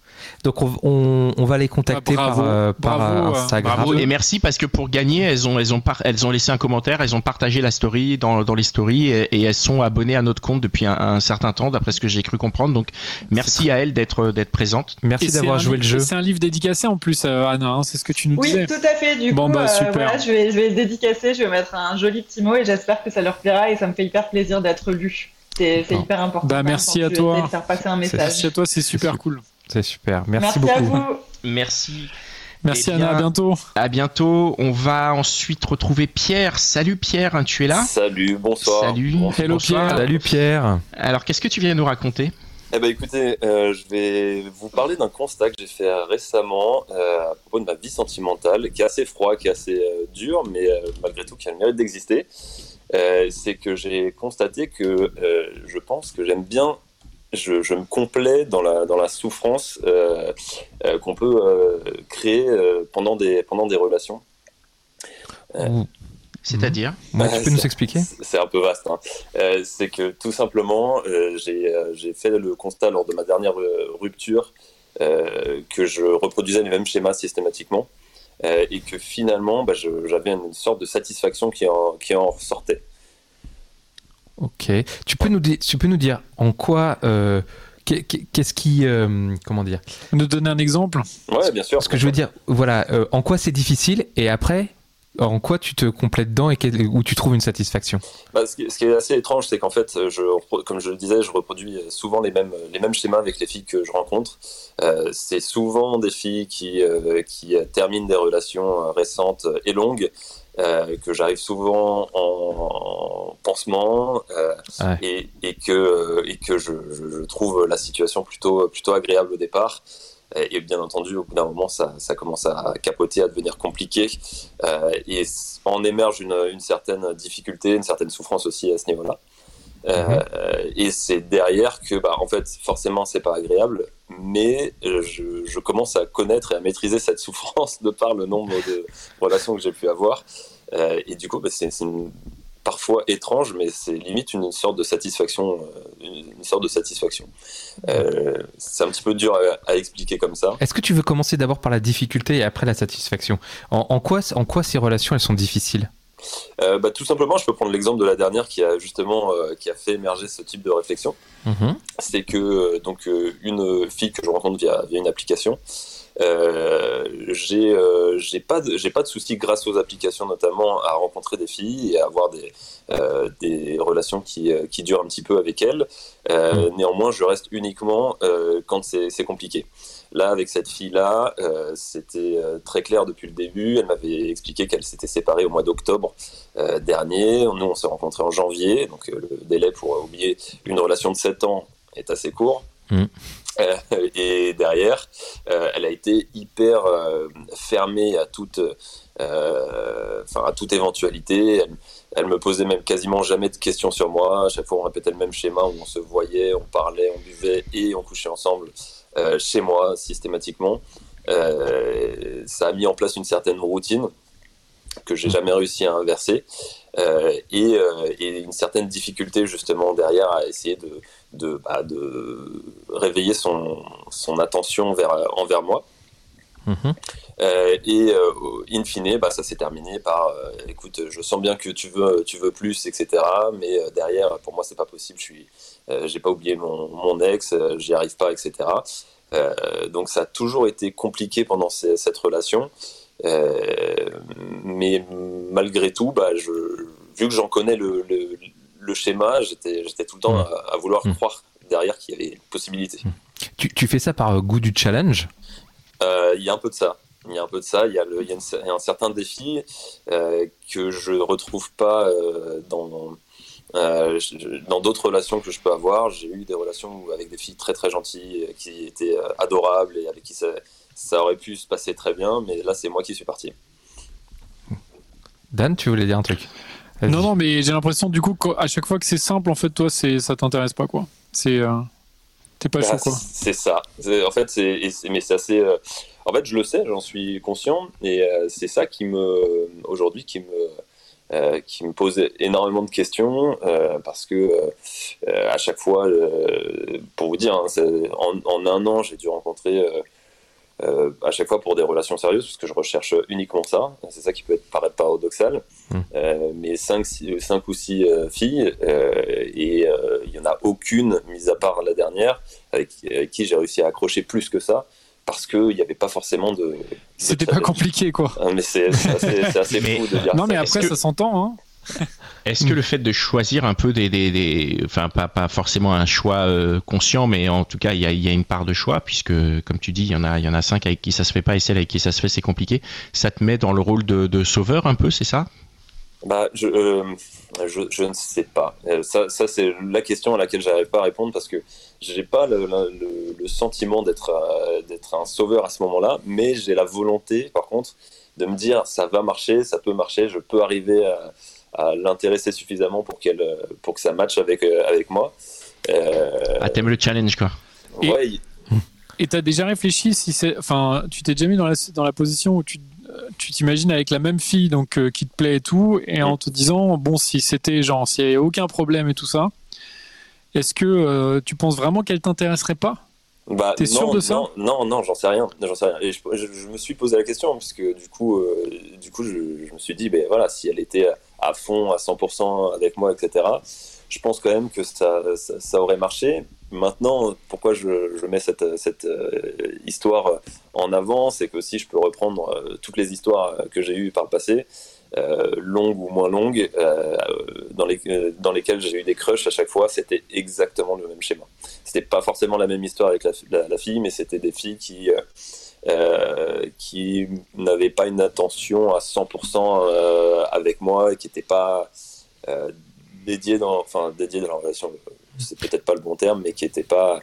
Speaker 2: Donc on, on, on, va les contacter
Speaker 3: ah, bravo,
Speaker 2: par, euh, par
Speaker 3: bravo,
Speaker 2: Instagram.
Speaker 1: Bravo et merci parce que pour gagner, elles ont, elles ont, par, elles ont laissé un commentaire, elles ont partagé la story dans, dans les stories et, et, elles sont abonnées à notre compte depuis un, un certain temps, d'après ce que j'ai cru comprendre. Donc merci à elles d'être d'être présentes.
Speaker 2: Merci d'avoir joué le jeu.
Speaker 3: C'est un livre dédicacé en plus, euh, Anna. Hein, c'est ce que tu nous
Speaker 4: oui,
Speaker 3: disais.
Speaker 4: Oui, tout à fait. Du
Speaker 3: bon,
Speaker 4: coup,
Speaker 3: bah, super.
Speaker 4: Euh, voilà, je vais, je vais le dédicacer, je vais mettre un joli petit mot et j'espère que ça leur plaira et ça me fait hyper plaisir d'être lu. C'est hyper important.
Speaker 3: Bah, merci à toi.
Speaker 4: Passer un message.
Speaker 3: Merci à toi, c'est super cool.
Speaker 2: C'est super. Merci,
Speaker 4: merci
Speaker 2: beaucoup.
Speaker 4: À vous.
Speaker 1: Merci.
Speaker 3: Merci eh bien, Anna, à bientôt.
Speaker 1: À bientôt. On va ensuite retrouver Pierre. Salut Pierre, tu es là
Speaker 5: Salut, bonsoir.
Speaker 1: Salut.
Speaker 3: Bonsoir. Hello Pierre.
Speaker 2: Salut Pierre.
Speaker 1: Alors, qu'est-ce que tu viens nous raconter
Speaker 5: eh ben écoutez, euh, je vais vous parler d'un constat que j'ai fait récemment euh, à propos de ma vie sentimentale, qui est assez froid, qui est assez euh, dur, mais euh, malgré tout qui a le mérite d'exister. Euh, c'est que j'ai constaté que je pense que j'aime bien je, je, me complais dans la, dans la souffrance euh, euh, qu'on peut euh, créer pendant, des, pendant des relations.
Speaker 1: C'est-à-dire
Speaker 2: mmh. Tu peux nous expliquer?
Speaker 5: C'est un peu vaste. Hein. c'est que tout simplement, j'ai fait le constat lors de ma dernière rupture que je reproduisais les mêmes schémas systématiquement et que finalement, bah, j'avais une sorte de satisfaction qui en, qui en ressortait.
Speaker 2: Ok. Tu peux, nous tu peux nous dire en quoi, euh, Qu'est-ce qui, euh, comment dire?
Speaker 3: Nous donner un exemple?
Speaker 5: Ouais, bien sûr.
Speaker 2: Ce que je veux dire, voilà, euh, en quoi c'est difficile et après, en quoi tu te complètes dedans et où tu trouves une satisfaction?
Speaker 5: Bah, ce, qui, est assez étrange, c'est qu'en fait, je, comme je le disais, je reproduis souvent les mêmes, les mêmes schémas avec les filles que je rencontre. Euh, c'est souvent des filles qui, euh, qui terminent des relations récentes et longues. Euh, que j'arrive souvent en, pansement et, et, que, et que je, je, trouve la situation plutôt, plutôt agréable au départ. Et bien entendu, au bout d'un moment, ça, ça, commence à capoter, à devenir compliqué. Euh, et en émerge une, une, certaine difficulté, une certaine souffrance aussi à ce niveau-là. Euh, mhm. et c'est derrière que, bah, en fait, forcément, c'est pas agréable, mais je, je, commence à connaître et à maîtriser cette <laughs> souffrance de par le nombre de relations que j'ai pu avoir. Euh, et du coup, bah, c'est parfois étrange, mais c'est limite une sorte de satisfaction. Euh, une sorte de satisfaction. Euh, c'est un petit peu dur à, expliquer comme ça.
Speaker 2: Est-ce que tu veux commencer d'abord par la difficulté et après la satisfaction? En, quoi, en quoi ces relations elles sont difficiles?
Speaker 5: Euh, bah, tout simplement, je peux prendre l'exemple de la dernière qui a justement qui a fait émerger ce type de réflexion. Mm-hmm. C'est que donc une fille que je rencontre via, via une application, euh, j'ai euh, j'ai pas de j'ai pas de souci grâce aux applications notamment à rencontrer des filles et à avoir des euh, des relations qui qui durent un petit peu avec elles. Mm. Néanmoins, je reste uniquement quand c'est compliqué. Là, avec cette fille-là, c'était très clair depuis le début. Elle m'avait expliqué qu'elle s'était séparée au mois d'octobre dernier. Nous, on s'est rencontrés en janvier, donc le délai pour oublier une relation de 7 ans est assez court. Mm. Euh, et derrière, euh, elle a été hyper euh, fermée à toute, enfin à toute éventualité. Elle, me posait même quasiment jamais de questions sur moi. À chaque fois, on répétait le même schéma où on se voyait, on parlait, on buvait et on couchait ensemble chez moi systématiquement. ça a mis en place une certaine routine que j'ai jamais réussi à inverser et, une certaine difficulté justement derrière à essayer de de, bah, de réveiller son, son attention vers, envers moi. Mhm. Euh, et euh, in fine, bah, ça s'est terminé par euh, écoute, je sens bien que tu veux, tu veux plus, etc. Mais derrière, pour moi, c'est pas possible. Je suis, j'ai pas oublié mon, mon ex, j'y arrive pas, etc. donc ça a toujours été compliqué pendant cette relation. mais malgré tout, bah, je, vu que j'en connais le, le schéma, j'étais, tout le temps à, vouloir hmm. croire derrière qu'il y avait une possibilité. Hmm.
Speaker 2: Tu, tu, fais ça par goût du challenge?
Speaker 5: Euh, Il y a un peu de ça. Il y a un peu de ça. Il y a, le, il y a, un certain défi euh, que je retrouve pas euh, dans dans d'autres relations que je peux avoir. J'ai eu des relations avec des filles très très gentilles qui étaient adorables et avec qui ça, ça aurait pu se passer très bien. Mais là, c'est moi qui suis parti.
Speaker 2: Dan, tu voulais dire un truc?
Speaker 3: Non, non, mais j'ai l'impression du coup qu'à chaque fois que c'est simple, en fait, toi, c'est ça t'intéresse pas quoi. C'est euh, t'es pas bah, chaud quoi.
Speaker 5: C'est ça. En fait, c'est mais c'est assez. Euh, en fait, je le sais, j'en suis conscient, et euh, c'est ça qui me aujourd'hui qui me qui me pose énormément de questions parce que à chaque fois, pour vous dire, hein, en, en, un an, j'ai dû rencontrer euh, à chaque fois pour des relations sérieuses, parce que je recherche uniquement ça. C'est ça qui peut être, paraître paradoxal. Hmm. Euh, mais 5 cinq, ou 6 euh, filles, et il n'y en a aucune, mis à part la dernière, avec, qui j'ai réussi à accrocher plus que ça parce qu'il n'y avait pas forcément de.
Speaker 3: C'était pas compliqué, quoi.
Speaker 5: Ah, mais c'est assez, assez <laughs> fou de dire
Speaker 3: Non, mais après, ça s'entend. Hein. <laughs>
Speaker 1: Est-ce que le fait de choisir un peu des, des, enfin pas, pas forcément un choix euh, conscient, mais en tout cas il y a, y a, une part de choix puisque comme tu dis il y en a il y en a cinq avec qui ça se fait pas et celle avec qui ça se fait c'est compliqué. Ça te met dans le rôle de, de sauveur un peu, c'est ça?
Speaker 5: Bah, je, euh, je, je, ne sais pas. Euh, ça, ça c'est la question à laquelle j'arrive pas à répondre parce que j'ai pas le, le, le sentiment d'être d'être un sauveur à ce moment-là, mais j'ai la volonté, par contre, de me dire ça va marcher, ça peut marcher, je peux arriver à, à l'intéresser suffisamment pour qu'elle pour que ça matche avec euh, avec moi.
Speaker 1: Euh, ah t'aimes le challenge quoi.
Speaker 5: Ouais.
Speaker 3: Et t'as déjà réfléchi si c'est, enfin, tu t'es déjà mis dans la dans la position où tu tu t'imagines avec la même fille donc euh, qui te plaît et tout et en te disant bon si c'était genre s'il n'y avait aucun problème et tout ça est-ce que tu penses vraiment qu'elle t'intéresserait pas?
Speaker 5: Bah, T'es sûr de ça? Non, non, j'en sais rien. J'en sais rien. Et je, me suis posé la question parce que du coup, du coup, je, me suis dit, ben voilà, si elle était à fond, à 100% avec moi, etc. Je pense quand même que ça, ça, aurait marché, maintenant, pourquoi je, mets cette, cette histoire en avant, c'est que aussi je peux reprendre toutes les histoires que j'ai eues par le passé, longues ou moins longues, dans, les, dans lesquelles j'ai eu des crushs à chaque fois, c'était exactement le même schéma. C'était pas forcément la même histoire avec la, la, fille, mais c'était des filles qui euh, n'avait pas une attention à 100% euh, avec moi et qui n'était pas euh, dédié dans, enfin dédié dans la relation. C'est peut-être pas le bon terme, mais qui n'était pas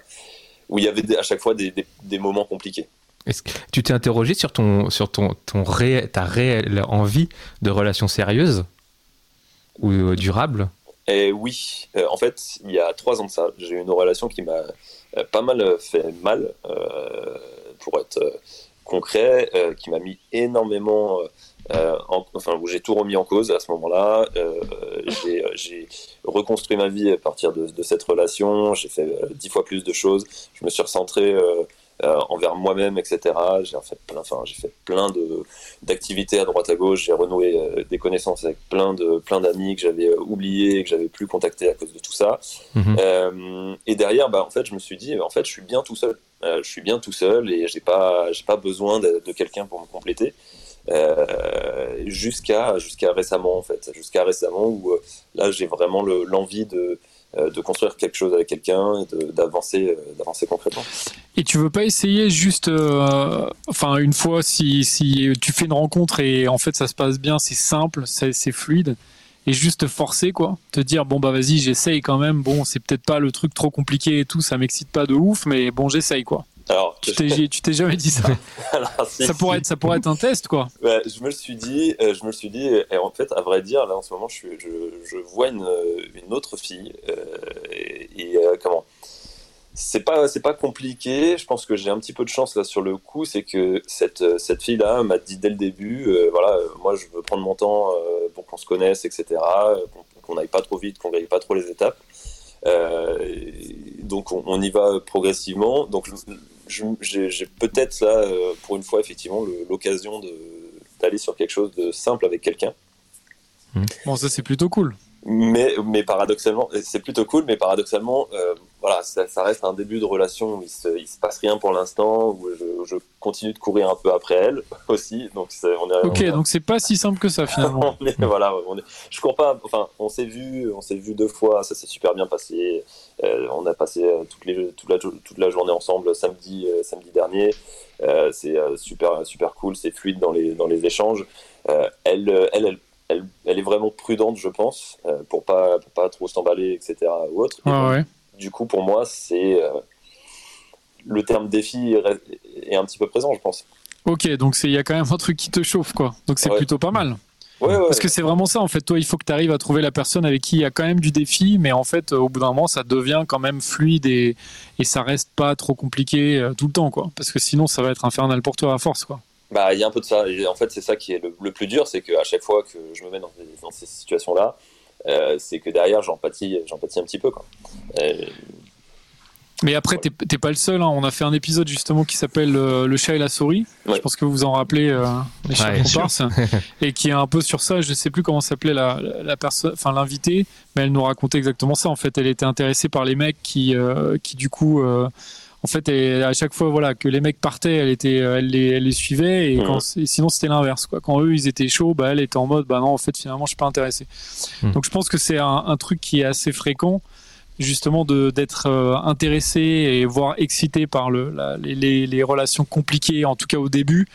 Speaker 5: où il y avait à chaque fois des, des, moments compliqués.
Speaker 2: Est-ce que tu t'es interrogé sur ton sur ton, ton ta réelle envie de relation sérieuse ou durable
Speaker 5: et oui, en fait, il y a trois ans de ça, j'ai eu une relation qui m'a pas mal fait mal pour être euh, concret, euh, qui m'a mis énormément euh, enfin, où j'ai tout remis en cause à ce moment-là. j'ai reconstruit ma vie à partir de, cette relation. J'ai fait dix fois plus de choses. Je me suis recentré envers moi-même, etc. J'ai fait plein, enfin, j'ai fait plein de d'activités à droite à gauche. J'ai renoué des connaissances avec plein de plein d'amis que j'avais oubliés et que j'avais plus contactés à cause de tout ça. Mhm. et derrière, bah, en fait, je me suis dit, en fait, je suis bien tout seul. Euh, je suis bien tout seul et j'ai pas j'ai pas besoin de, quelqu'un pour me compléter. Euh, jusqu'à récemment en fait, jusqu'à récemment où euh, là j'ai vraiment l'envie de de construire quelque chose avec quelqu'un et d'avancer d'avancer concrètement.
Speaker 3: Et tu veux pas essayer juste, enfin une fois si, si tu fais une rencontre et en fait ça se passe bien, c'est simple, c'est fluide, et juste forcer quoi. Te dire bon bah vas-y j'essaye quand même. Bon c'est peut-être pas le truc trop compliqué et tout ça m'excite pas de ouf mais bon j'essaye quoi alors, <laughs> tu t'es jamais dit ça <laughs> ça pourrait être ça pourrait être un test quoi
Speaker 5: je me le suis dit euh, je me le suis dit et en fait à vrai dire là en ce moment je, je, je vois une, une, autre fille euh, et, euh, comment? C'est pas c'est pas compliqué. Je pense que j'ai un petit peu de chance là sur le coup, c'est que cette cette fille là m'a dit dès le début, euh, voilà, euh, moi je veux prendre mon temps euh, pour qu'on se connaisse, etc. Qu'on n'aille pas trop vite, qu'on gagne pas trop les étapes. donc on, y va progressivement. Donc j'ai peut-être là pour une fois effectivement l'occasion d'aller sur quelque chose de simple avec quelqu'un.
Speaker 3: Bon ça c'est plutôt cool
Speaker 5: mais, mais paradoxalement, c'est plutôt cool, mais paradoxalement, euh, voilà, ça, ça, reste un début de relation où il se, il se passe rien pour l'instant, où je, je, continue de courir un peu après elle <laughs> aussi. Donc on est,
Speaker 3: ok, donc c'est pas si simple que ça finalement. <laughs>
Speaker 5: on est, voilà, on est, je cours pas. Enfin, on s'est vu, on s'est vu deux fois, ça s'est super bien passé. Euh, on a passé euh, toutes les, toute, la, toute la journée ensemble samedi, euh, samedi dernier. Euh, c'est super, super cool, c'est fluide dans les, dans les échanges. elle, elle, elle elle, est vraiment prudente, je pense, euh, pour pas pour pas trop s'emballer, etc. Ou autre. Du coup, pour moi, c'est euh, le terme défi est, un petit peu présent, je pense.
Speaker 3: Ok, donc il y a quand même un truc qui te chauffe, quoi. Donc c'est plutôt pas mal. Parce que c'est vraiment ça, en fait. Toi, il faut que tu arrives à trouver la personne avec qui il y a quand même du défi, mais en fait, au bout d'un moment, ça devient quand même fluide et, et ça reste pas trop compliqué euh, tout le temps, quoi. Parce que sinon, ça va être infernal pour toi à force, quoi.
Speaker 5: Bah, il y a un peu de ça. en fait, c'est ça qui est le, plus dur, c'est qu'à chaque fois que je me mets dans, ces situations-là, euh, c'est que derrière, j'empathie, j'empathie un petit peu. Quoi. Euh,
Speaker 3: mais après, t'es pas le seul. Hein. On a fait un épisode justement qui s'appelle euh, Le chat et la souris. Je pense que vous vous en rappelez, les chats comparses, <laughs> et qui est un peu sur ça. Je sais plus comment s'appelait la, la personne, enfin l'invité, mais elle nous racontait exactement ça. En fait, elle était intéressée par les mecs qui, qui du coup en fait, à chaque fois, voilà, que les mecs partaient, elle était, elle les, elle les suivait, et, quand, sinon c'était l'inverse, quoi. Quand eux, ils étaient chauds, bah, elle était en mode, bah non, en fait, finalement, je suis pas intéressé. Hmm. Donc, je pense que c'est un, un, truc qui est assez fréquent, justement, de d'être euh, intéressé et voire excité par le, la, les, les, relations compliquées, en tout cas au début.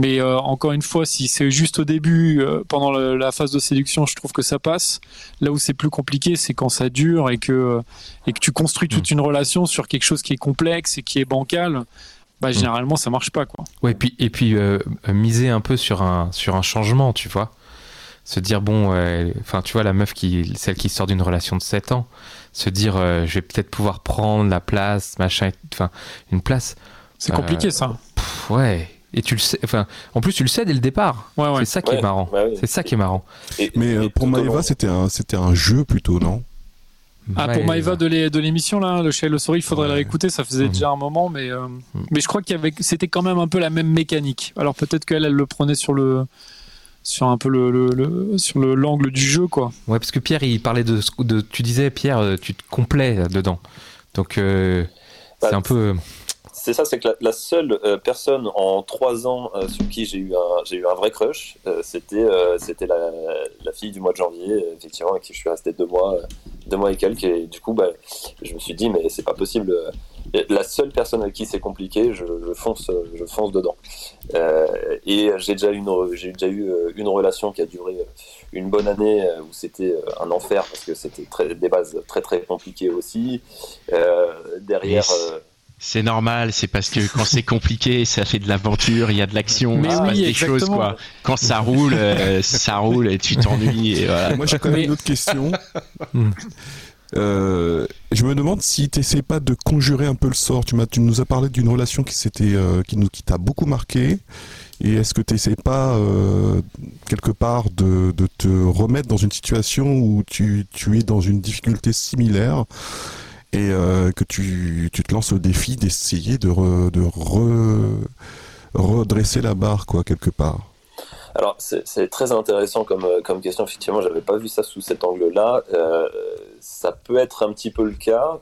Speaker 3: Mais euh, encore une fois, si c'est juste au début, euh, pendant la phase de séduction, je trouve que ça passe. Là où c'est plus compliqué, c'est quand ça dure et que, euh, et que tu construis toute mm. une relation sur quelque chose qui est complexe et qui est bancal. Bah, mm. généralement, ça marche pas. Quoi.
Speaker 2: Ouais, et puis, et puis miser un peu sur un, sur un changement, tu vois. Se dire, bon, enfin, tu vois, la meuf, qui, celle qui sort d'une relation de 7 ans, se dire, je vais peut-être pouvoir prendre la place, machin, enfin, une place.
Speaker 3: C'est compliqué, ça.
Speaker 2: ouais et tu le sais enfin en plus tu le sais dès le départ. Ouais, c'est ça qui est marrant. C'est ça qui est marrant.
Speaker 6: Mais euh, pour Maeva c'était un c'était un jeu plutôt non?
Speaker 3: Ah pour Maeva de l'émission là le chat le souris il faudrait la réécouter ça faisait mmh. déjà un moment mais euh, mmh. mais je crois qu'il y avait c'était quand même un peu la même mécanique. Alors peut-être qu'elle elle le prenait sur le sur un peu le, le, sur le l'angle du jeu quoi.
Speaker 2: Ouais parce que Pierre il parlait de, de tu disais Pierre euh, tu te complais dedans. Donc euh,
Speaker 5: Bah,
Speaker 2: c'est un peu.
Speaker 5: C'est ça, c'est que la, la seule euh, personne en trois ans euh, sur qui j'ai eu un, j'ai eu un vrai crush, euh, c'était, euh, c'était la, la fille du mois de janvier, effectivement, avec qui je suis resté deux mois, deux mois et quelques. Et du coup, bah, je me suis dit, mais c'est pas possible. euh, La seule personne avec qui c'est compliqué, je, je fonce, je fonce dedans. Euh, et j'ai déjà, une, j'ai déjà eu une relation qui a duré une bonne année où c'était un enfer parce que c'était des bases très très compliquées aussi. Euh, derrière.
Speaker 1: Yes. C'est normal, c'est parce que quand c'est compliqué, ça fait de l'aventure, il y a de l'action,
Speaker 3: Mais
Speaker 1: il se
Speaker 3: oui,
Speaker 1: passe des
Speaker 3: exactement.
Speaker 1: choses quoi. Quand ça roule, euh, ça roule et tu t'ennuies voilà.
Speaker 6: Moi, j'ai quand même
Speaker 3: Mais-
Speaker 6: une autre question. <laughs>
Speaker 2: Hmm.
Speaker 6: Euh, je me demande si tu n'essaies pas de conjurer un peu le sort. Tu, nous as parlé d'une relation qui, s'était, euh, qui, nous, qui t'a beaucoup marqué. Et est-ce que tu n'essaies pas, euh, quelque part, de, de te remettre dans une situation où tu, tu es dans une difficulté similaire et euh, que tu, tu te lances au défi d'essayer de, de re- redresser la barre, quoi, quelque part
Speaker 5: Alors, c'est très intéressant comme, euh, comme question. Effectivement, j'avais pas vu ça sous cet angle-là. Euh, ça peut être un petit peu le cas.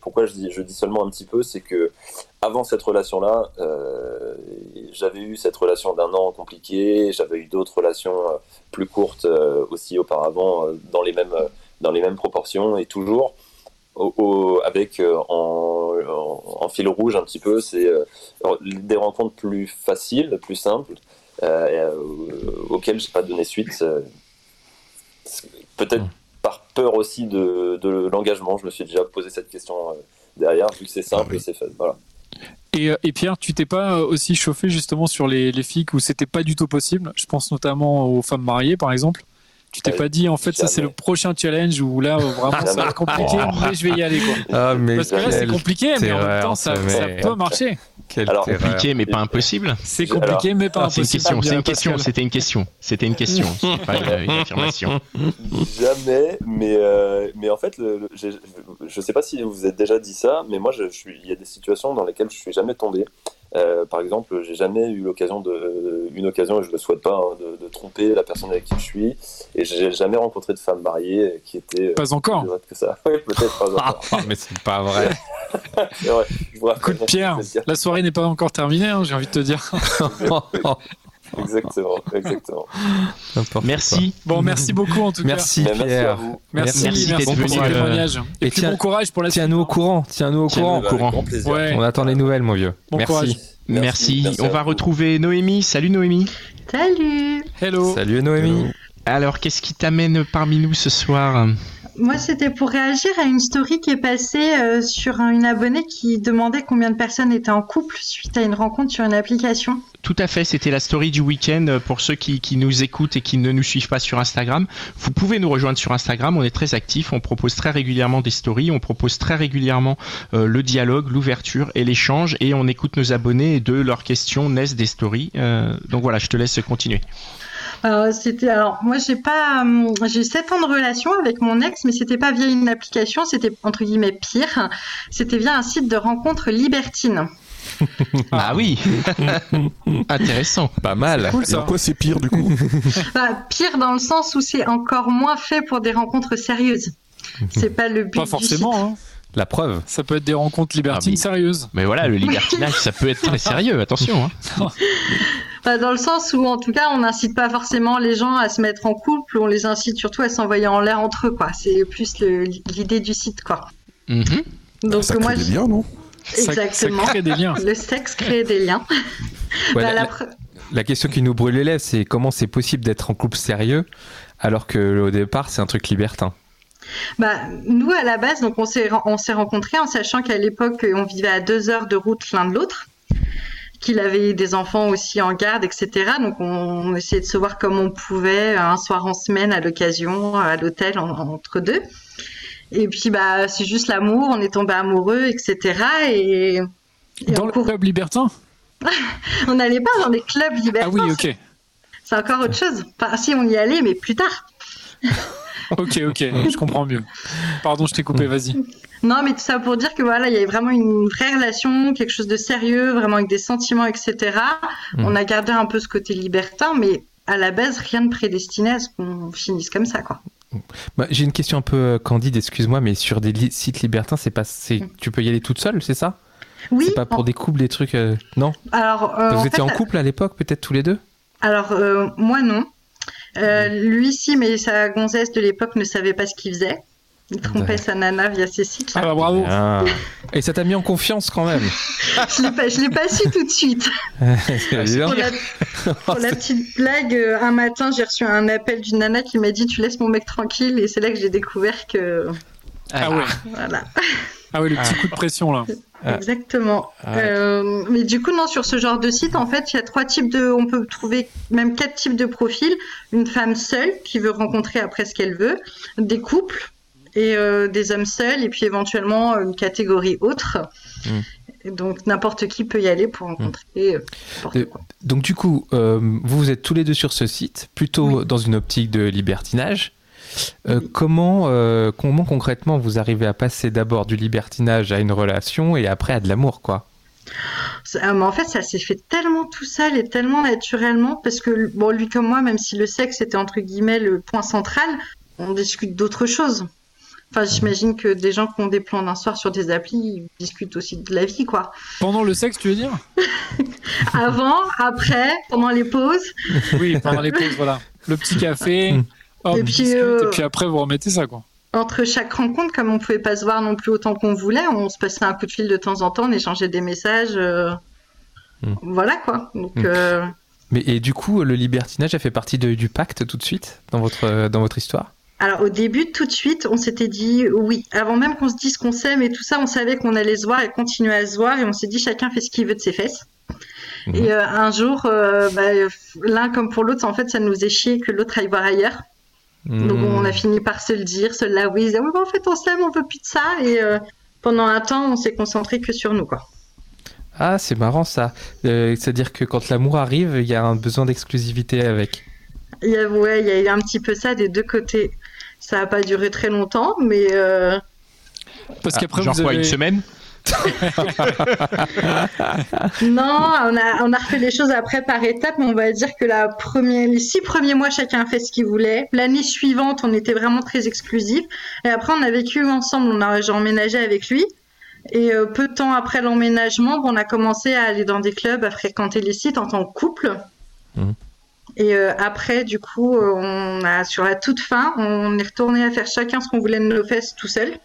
Speaker 5: Pourquoi je dis, je dis seulement un petit peu C'est que avant cette relation-là, j'avais eu cette relation d'un an compliquée. J'avais eu d'autres relations plus courtes aussi auparavant, dans les mêmes dans les mêmes proportions et toujours au, au- avec euh, en, en, en fil rouge un petit peu. C'est euh, des rencontres plus faciles, plus simples euh, euh, auquel j'ai pas donné suite. Peut-être
Speaker 2: Mm.
Speaker 5: par peur aussi de, de l'engagement. Je me suis déjà posé cette question derrière, vu que c'est simple,
Speaker 6: Ah oui.
Speaker 5: c'est fait. Voilà.
Speaker 3: Et, et Pierre, tu t'es pas aussi chauffé justement sur les, les filles où c'était pas du tout possible? Je pense notamment aux femmes mariées par exemple. Tu t'es pas dit en fait ça c'est
Speaker 5: jamais.
Speaker 3: le prochain challenge où là euh, vraiment ça va
Speaker 5: Jamais.
Speaker 3: être compliqué mais je vais y aller quoi.
Speaker 2: Ah, mais
Speaker 3: Parce que là c'est compliqué mais en même temps ça, peut marcher.
Speaker 2: Quelle
Speaker 5: Alors.
Speaker 1: Compliqué mais pas impossible.
Speaker 3: C'est compliqué mais pas
Speaker 1: c'est une
Speaker 3: impossible.
Speaker 1: question, c'est une question, c'était une question, c'était une question, c'est pas une, une <laughs> affirmation.
Speaker 5: Jamais, mais, euh, mais en fait, le, je sais pas si vous vous êtes déjà dit ça, mais moi, je, je suis, il y a des situations dans lesquelles je suis jamais tombé. Euh, par exemple, j'ai jamais eu l'occasion de, une occasion, et je le souhaite pas, hein, de, de tromper la personne avec qui je suis, et j'ai jamais rencontré de femme mariée qui était euh,
Speaker 3: Pas encore.
Speaker 5: plus honnête que ça. <laughs> Oui, peut-être pas encore.
Speaker 2: Ah, mais c'est pas vrai. <laughs>
Speaker 5: Rappelle,
Speaker 3: Écoute Pierre, la soirée n'est pas encore terminée, hein, j'ai envie de te dire. <laughs> <laughs>
Speaker 5: Exactement, exactement.
Speaker 1: Merci.
Speaker 3: Bon, merci beaucoup en tout cas.
Speaker 2: Merci
Speaker 5: merci à
Speaker 2: Pierre.
Speaker 5: vous.
Speaker 3: Merci,
Speaker 1: Merci
Speaker 3: merci, pour ce
Speaker 1: euh,
Speaker 3: témoignage. Et,
Speaker 2: et
Speaker 3: puis
Speaker 2: tiens-
Speaker 3: bon courage pour la suite.
Speaker 2: Tiens-nous au courant, tiens-nous au courant.
Speaker 1: au courant.
Speaker 5: Avec grand plaisir.
Speaker 3: Ouais.
Speaker 2: On attend les nouvelles, mon vieux.
Speaker 3: Bon
Speaker 2: Merci.
Speaker 3: courage.
Speaker 1: Merci.
Speaker 5: Merci, merci
Speaker 1: On va retrouver Noémie. Salut Noémie.
Speaker 7: Salut
Speaker 3: Hello.
Speaker 2: Salut Noémie.
Speaker 1: Alors, qu'est-ce qui t'amène parmi nous ce soir?
Speaker 7: Moi, c'était pour réagir à une story qui est passée euh, sur un- une abonnée qui demandait combien de personnes étaient en couple suite à une rencontre sur une application.
Speaker 1: Tout à fait, c'était la story du week-end euh, pour ceux qui, nous écoutent et qui ne nous suivent pas sur Instagram. Vous pouvez nous rejoindre sur Instagram, on est très actifs, on propose très régulièrement des stories, on propose très régulièrement euh, le dialogue, l'ouverture et l'échange et on écoute nos abonnés et de leurs questions naissent des stories. Donc voilà, je te laisse continuer.
Speaker 7: Alors, c'était, alors moi, j'ai pas, hum, j'ai 7 ans de relation avec mon ex, mais c'était pas via une application, c'était entre guillemets pire. C'était via un site de rencontre libertine. <laughs>
Speaker 1: Ah, oui <laughs> Intéressant.
Speaker 2: Pas mal.
Speaker 3: Cool
Speaker 6: Et en
Speaker 3: ça.
Speaker 6: quoi c'est pire, du coup <laughs>
Speaker 7: Bah, pire dans le sens où c'est encore moins fait pour des rencontres sérieuses. C'est pas le but.
Speaker 3: Pas
Speaker 7: du
Speaker 3: forcément. Hein.
Speaker 2: La preuve.
Speaker 3: Ça peut être des rencontres libertines
Speaker 1: Ah, mais-
Speaker 3: sérieuses.
Speaker 1: Mais voilà, le libertinage, ça peut être très sérieux, attention. hein.
Speaker 7: Bah, dans le sens où, en tout cas, on n'incite pas forcément les gens à se mettre en couple, on les incite surtout à s'envoyer en l'air entre eux, quoi. C'est plus le- l'idée du site, quoi. Donc,
Speaker 6: Ça crée
Speaker 7: moi,
Speaker 6: des liens, non?
Speaker 7: Exactement.
Speaker 3: Ça crée des liens. <laughs>
Speaker 7: Le sexe crée des liens.
Speaker 2: Ouais, <laughs>
Speaker 7: Bah,
Speaker 2: la,
Speaker 7: la pre-
Speaker 2: la question qui nous brûle les lèvres, c'est comment c'est possible d'être en couple sérieux alors que au départ c'est un truc libertin?
Speaker 7: bah, nous, à la base, donc, on s'est ren- on s'est rencontrés en sachant qu'à l'époque, on vivait à deux heures de route l'un de l'autre, qu'il avait des enfants aussi en garde, etc. Donc, on, essayait de se voir comme on pouvait, un soir en semaine, à l'occasion, à l'hôtel, en- entre deux. Et puis, bah, c'est juste l'amour, on est tombé amoureux, etc. Et, et
Speaker 3: Dans le
Speaker 7: cours-
Speaker 3: club libertin? <laughs>
Speaker 7: On n'allait pas dans des clubs libertins.
Speaker 3: Ah oui, ok.
Speaker 7: C'est encore autre chose. Enfin, si on y allait, mais plus tard. <laughs> <laughs>
Speaker 3: Ok, ok, je comprends mieux. Pardon, je t'ai coupé, vas-y.
Speaker 7: Non, mais tout ça pour dire que voilà, il y avait vraiment une vraie relation, quelque chose de sérieux, vraiment avec des sentiments, etc.
Speaker 2: Mm.
Speaker 7: On a gardé un peu ce côté libertin, mais à la base, rien ne prédestinait à ce qu'on finisse comme ça, quoi.
Speaker 2: Bah, J'ai une question un peu euh, candide, excuse-moi, mais sur des li- sites libertins, c'est pas, c'est, tu peux y aller toute seule, c'est ça?
Speaker 7: Oui.
Speaker 2: C'est pas pour
Speaker 7: en-
Speaker 2: des couples, des trucs. euh, non?
Speaker 7: Alors, euh,
Speaker 2: Vous
Speaker 7: en
Speaker 2: étiez
Speaker 7: fait,
Speaker 2: en couple à l'époque, peut-être tous les deux?
Speaker 7: Alors, euh, moi, non. Euh, lui, si, mais sa gonzesse de l'époque ne savait pas ce qu'il faisait. Il trompait
Speaker 2: Ouais.
Speaker 7: sa nana via ces sites.
Speaker 3: Ah bah bravo.
Speaker 2: Ah. Et ça t'a mis en confiance quand même.
Speaker 7: Je l'ai pas, je l'ai pas su tout de suite. <laughs>
Speaker 2: C'est évident.
Speaker 7: Pour la, pour la petite blague, euh, un matin, j'ai reçu un appel d'une nana qui m'a dit Tu laisses mon mec tranquille. Et c'est là que j'ai découvert que.
Speaker 3: Ah ouais.
Speaker 7: Voilà.
Speaker 3: Ah ouais, le petit coup de pression là.
Speaker 2: Ah.
Speaker 7: Exactement.
Speaker 2: Ouais.
Speaker 7: Euh, mais du coup, non, sur ce genre de site, en fait, il y a trois types de. On peut trouver même quatre types de profils. Une femme seule qui veut rencontrer après ce qu'elle veut, des couples et euh, des hommes seuls, et puis éventuellement une catégorie autre.
Speaker 2: Mm.
Speaker 7: Et Donc n'importe qui peut y aller pour rencontrer euh, quoi.
Speaker 2: Donc du coup, euh, vous vous êtes tous les deux sur ce site, plutôt
Speaker 7: Oui.
Speaker 2: dans une optique de libertinage. Euh, comment, euh, comment concrètement vous arrivez à passer d'abord du libertinage à une relation et après à de l'amour, quoi?
Speaker 7: Euh, en fait, ça s'est fait tellement tout seul et tellement naturellement parce que bon, lui comme moi, même si le sexe était entre guillemets le point central, on discute d'autres choses. Enfin, j'imagine que des gens qui ont des plans d'un soir sur des applis, ils discutent aussi de la vie, quoi.
Speaker 3: Pendant le sexe, tu veux dire? <laughs>
Speaker 7: Avant, après, pendant les pauses.
Speaker 3: Oui, pendant les pauses, voilà. Le petit café, hop,
Speaker 7: Et puis, euh,
Speaker 3: et puis après vous remettez ça quoi.
Speaker 7: Entre chaque rencontre, comme on pouvait pas se voir non plus autant qu'on voulait, on se passait un coup de fil de temps en temps, on échangeait des messages. euh,
Speaker 2: Mm.
Speaker 7: Voilà, quoi. Donc,
Speaker 2: Mm.
Speaker 7: euh,
Speaker 2: Mais et du coup, le libertinage a fait partie de- du pacte tout de suite dans votre dans votre histoire?
Speaker 7: Alors au début, tout de suite, on s'était dit oui. Avant même qu'on se dise qu'on s'aime et tout ça, on savait qu'on allait se voir et continuer à se voir et on s'est dit chacun fait ce qu'il veut de ses fesses.
Speaker 2: Mhm.
Speaker 7: Et euh, un jour, euh, bah, l'un comme pour l'autre, en fait, ça nous faisait chier que l'autre aille voir ailleurs. Donc on
Speaker 2: Hmm.
Speaker 7: a fini par se le dire, se l'avouer, oui, bah, en fait on s'aime, on veut plus de ça. Et euh, pendant un temps, on s'est concentré que sur nous, quoi.
Speaker 2: Ah, c'est marrant ça. Euh, C'est-à-dire que quand l'amour arrive, il y a un besoin d'exclusivité avec.
Speaker 7: Il y a, ouais, il y a eu un petit peu ça des deux côtés. Ça n'a pas duré très longtemps, mais euh,
Speaker 3: Parce qu'après
Speaker 1: Genre
Speaker 3: vous
Speaker 1: quoi,
Speaker 3: avez.
Speaker 1: une semaine? <laughs>
Speaker 7: Non, on a, on a refait les choses après par étapes, mais on va dire que la première, les six premiers mois, chacun a fait ce qu'il voulait. L'année suivante, on était vraiment très exclusifs. Et après, on a vécu ensemble, on a, j'ai emménagé avec lui. Et euh, peu de temps après l'emménagement, on a commencé à aller dans des clubs, à fréquenter les sites en tant que couple.
Speaker 2: Mhm.
Speaker 7: Et euh, après, du coup, euh, on a, sur la toute fin, on est retourné à faire chacun ce qu'on voulait de nos fesses tout seul.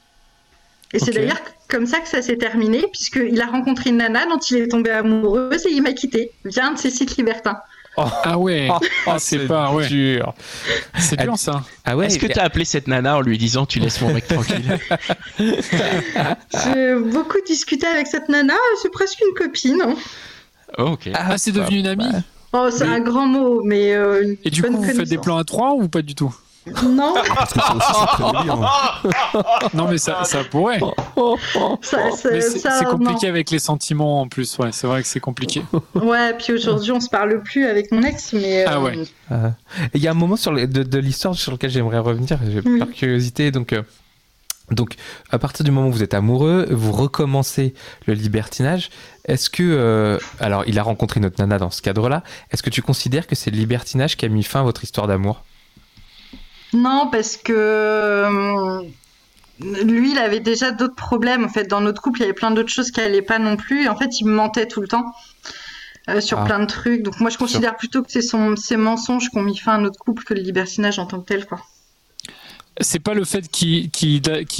Speaker 7: Et c'est d'ailleurs comme ça que ça s'est terminé, puisqu'il a rencontré une nana dont il est tombé amoureux et il m'a quitté via un de ses sites libertins.
Speaker 3: Ah ouais. <laughs> Ah, c'est pas ouais.
Speaker 2: dur.
Speaker 3: C'est dur ça.
Speaker 2: Ah ouais.
Speaker 1: Est-ce que
Speaker 2: et-
Speaker 1: t'as appelé cette nana en lui disant tu laisses mon mec tranquille? <laughs>
Speaker 7: J'ai beaucoup discuté avec cette nana, c'est presque une copine. hein.
Speaker 1: Oh, Ok.
Speaker 3: Ah, c'est devenu une amie?
Speaker 7: Oh, c'est
Speaker 3: Mais-
Speaker 7: un grand mot, mais euh, une
Speaker 3: Et du
Speaker 7: bonne
Speaker 3: coup, vous faites des plans à trois ou pas du tout?
Speaker 7: Non, <laughs>
Speaker 6: Parce que ça aussi, c'est très délire, hein.
Speaker 3: Non, mais ça, ça pourrait.
Speaker 7: ça, ça-
Speaker 3: Mais c'est
Speaker 7: ça,
Speaker 3: c'est
Speaker 7: non.
Speaker 3: compliqué avec les sentiments en plus. Ouais, c'est vrai que c'est compliqué.
Speaker 7: Ouais, puis aujourd'hui on se parle plus avec mon ex, mais.
Speaker 3: Ah
Speaker 7: euh,
Speaker 3: ouais.
Speaker 2: Euh, Il y a un moment sur le- de, de l'histoire sur lequel j'aimerais revenir, j'ai
Speaker 7: Oui.
Speaker 2: par curiosité. Donc, euh, donc, à partir du moment où vous êtes amoureux, vous recommencez le libertinage. Est-ce que, euh, alors, il a rencontré notre nana dans ce cadre-là. Est-ce que tu considères que c'est le libertinage qui a mis fin à votre histoire d'amour?
Speaker 7: Non, parce que euh, lui, il avait déjà d'autres problèmes. En fait, dans notre couple, il y avait plein d'autres choses qui allaient pas non plus. Et en fait, il me mentait tout le temps euh, sur
Speaker 2: Ah.
Speaker 7: plein de trucs. Donc moi, je considère plutôt que c'est son, ses mensonges qui ont mis fin à notre couple que le libertinage en tant que tel, quoi.
Speaker 3: C'est pas le fait qu'il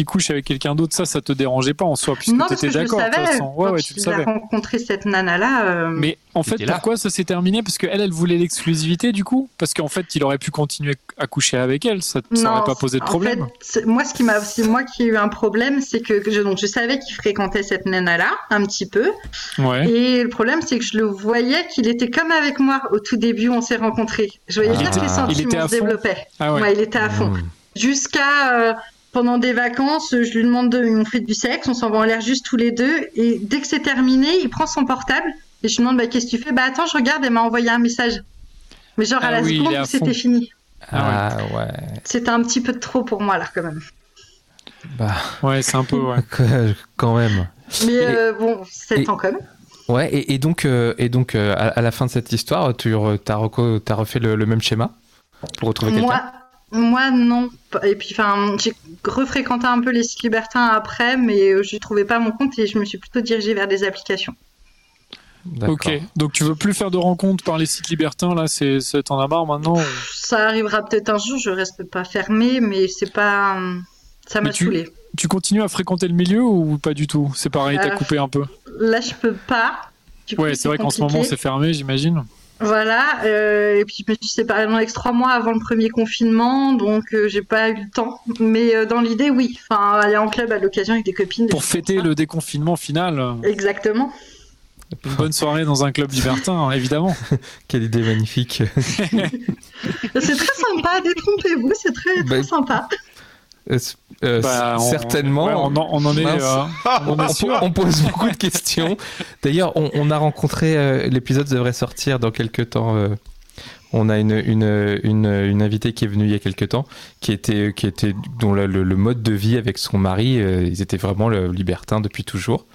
Speaker 3: couche avec quelqu'un d'autre, ça, ça te dérangeait pas en soi, puisque
Speaker 7: non, parce
Speaker 3: t'étais
Speaker 7: que je le
Speaker 3: d'accord. de
Speaker 7: savais.
Speaker 3: façon. Ouais,
Speaker 7: quand
Speaker 3: ouais, tu
Speaker 7: a
Speaker 3: savais.
Speaker 7: rencontré cette nana-là. euh,
Speaker 3: Mais en fait, pourquoi ça s'est terminé? Parce qu'elle, elle voulait l'exclusivité du coup? Parce qu'en fait, il aurait pu continuer à coucher avec elle, ça ça
Speaker 7: Non,
Speaker 3: aurait pas posé de
Speaker 7: en
Speaker 3: problème.
Speaker 7: fait, moi, ce qui m'a, c'est moi qui ai eu un problème, c'est que, je, donc, je savais qu'il fréquentait cette nana-là un petit peu,
Speaker 3: Ouais.
Speaker 7: et le problème, c'est que je le voyais qu'il était comme avec moi au tout début, où on s'est rencontrés. Je voyais
Speaker 2: Ah.
Speaker 7: bien que les sentiments se développaient.
Speaker 3: Ah ouais.
Speaker 7: Ouais, il était à fond.
Speaker 2: Mmh.
Speaker 7: Jusqu'à euh, pendant des vacances, je lui demande de, on fait du sexe, on s'en va en l'air juste tous les deux, et dès que c'est terminé, il prend son portable et je lui demande bah qu'est-ce que tu fais? Bah attends, je regarde, elle m'a envoyé un message. Mais genre
Speaker 3: Ah
Speaker 7: à la
Speaker 3: oui,
Speaker 7: seconde c'était fini.
Speaker 3: Ah
Speaker 2: Ah ouais.
Speaker 7: C'était un petit peu de trop pour moi là quand même.
Speaker 2: Bah,
Speaker 3: Ouais, c'est un peu. Ouais. <laughs>
Speaker 2: quand même.
Speaker 7: Mais
Speaker 2: Et-
Speaker 7: euh, bon, 7
Speaker 2: et-
Speaker 7: ans quand même.
Speaker 2: Ouais, et, et donc, euh, et donc euh, à, à la fin de cette histoire, tu reco- t'as refait le, le même schéma pour retrouver quelqu'un?
Speaker 7: Moi, non. Et puis, enfin, j'ai refréquenté un peu les sites libertins après, mais euh, je trouvais pas mon compte et je me suis plutôt dirigée vers des applications.
Speaker 2: D'accord.
Speaker 3: Ok, donc tu veux plus faire de rencontres par les sites libertins là, c'est t'en as marre maintenant ou-
Speaker 7: Ça arrivera peut-être un jour, je reste pas fermée, mais c'est pas. Ça m'a
Speaker 3: Mais tu-
Speaker 7: saoulée.
Speaker 3: Tu continues à fréquenter le milieu ou pas du tout? C'est pareil, t'as
Speaker 7: Euh,
Speaker 3: coupé un peu?
Speaker 7: Là, je peux pas. Coup,
Speaker 3: Ouais, c'est vrai qu'en ce moment c'est fermé, j'imagine.
Speaker 7: Voilà, euh, et puis je me suis séparée de mon ex trois mois avant le premier confinement, donc euh, j'ai pas eu le temps. Mais euh, dans l'idée, oui. Enfin, aller en club à l'occasion avec des copines.
Speaker 3: Pour fêter le déconfinement final.
Speaker 7: Exactement.
Speaker 3: une bonne soirée dans un club libertin, hein, évidemment. <laughs>
Speaker 2: Quelle idée magnifique. <laughs>
Speaker 7: C'est très sympa, détrompez-vous, c'est très, très
Speaker 2: Bah,
Speaker 7: sympa.
Speaker 2: Euh, euh,
Speaker 3: Bah, on-
Speaker 2: certainement.
Speaker 3: ouais, on, en, on en est, euh, <laughs> on en est
Speaker 2: on,
Speaker 3: sûr.
Speaker 2: on pose beaucoup de questions. D'ailleurs, on, a rencontré, euh, l'épisode devrait sortir dans quelques temps. euh, on a une, une, une, une invitée qui est venue il y a quelques temps, qui était, qui était dont le, le- le mode de vie avec son mari, euh, ils étaient vraiment libertins depuis toujours.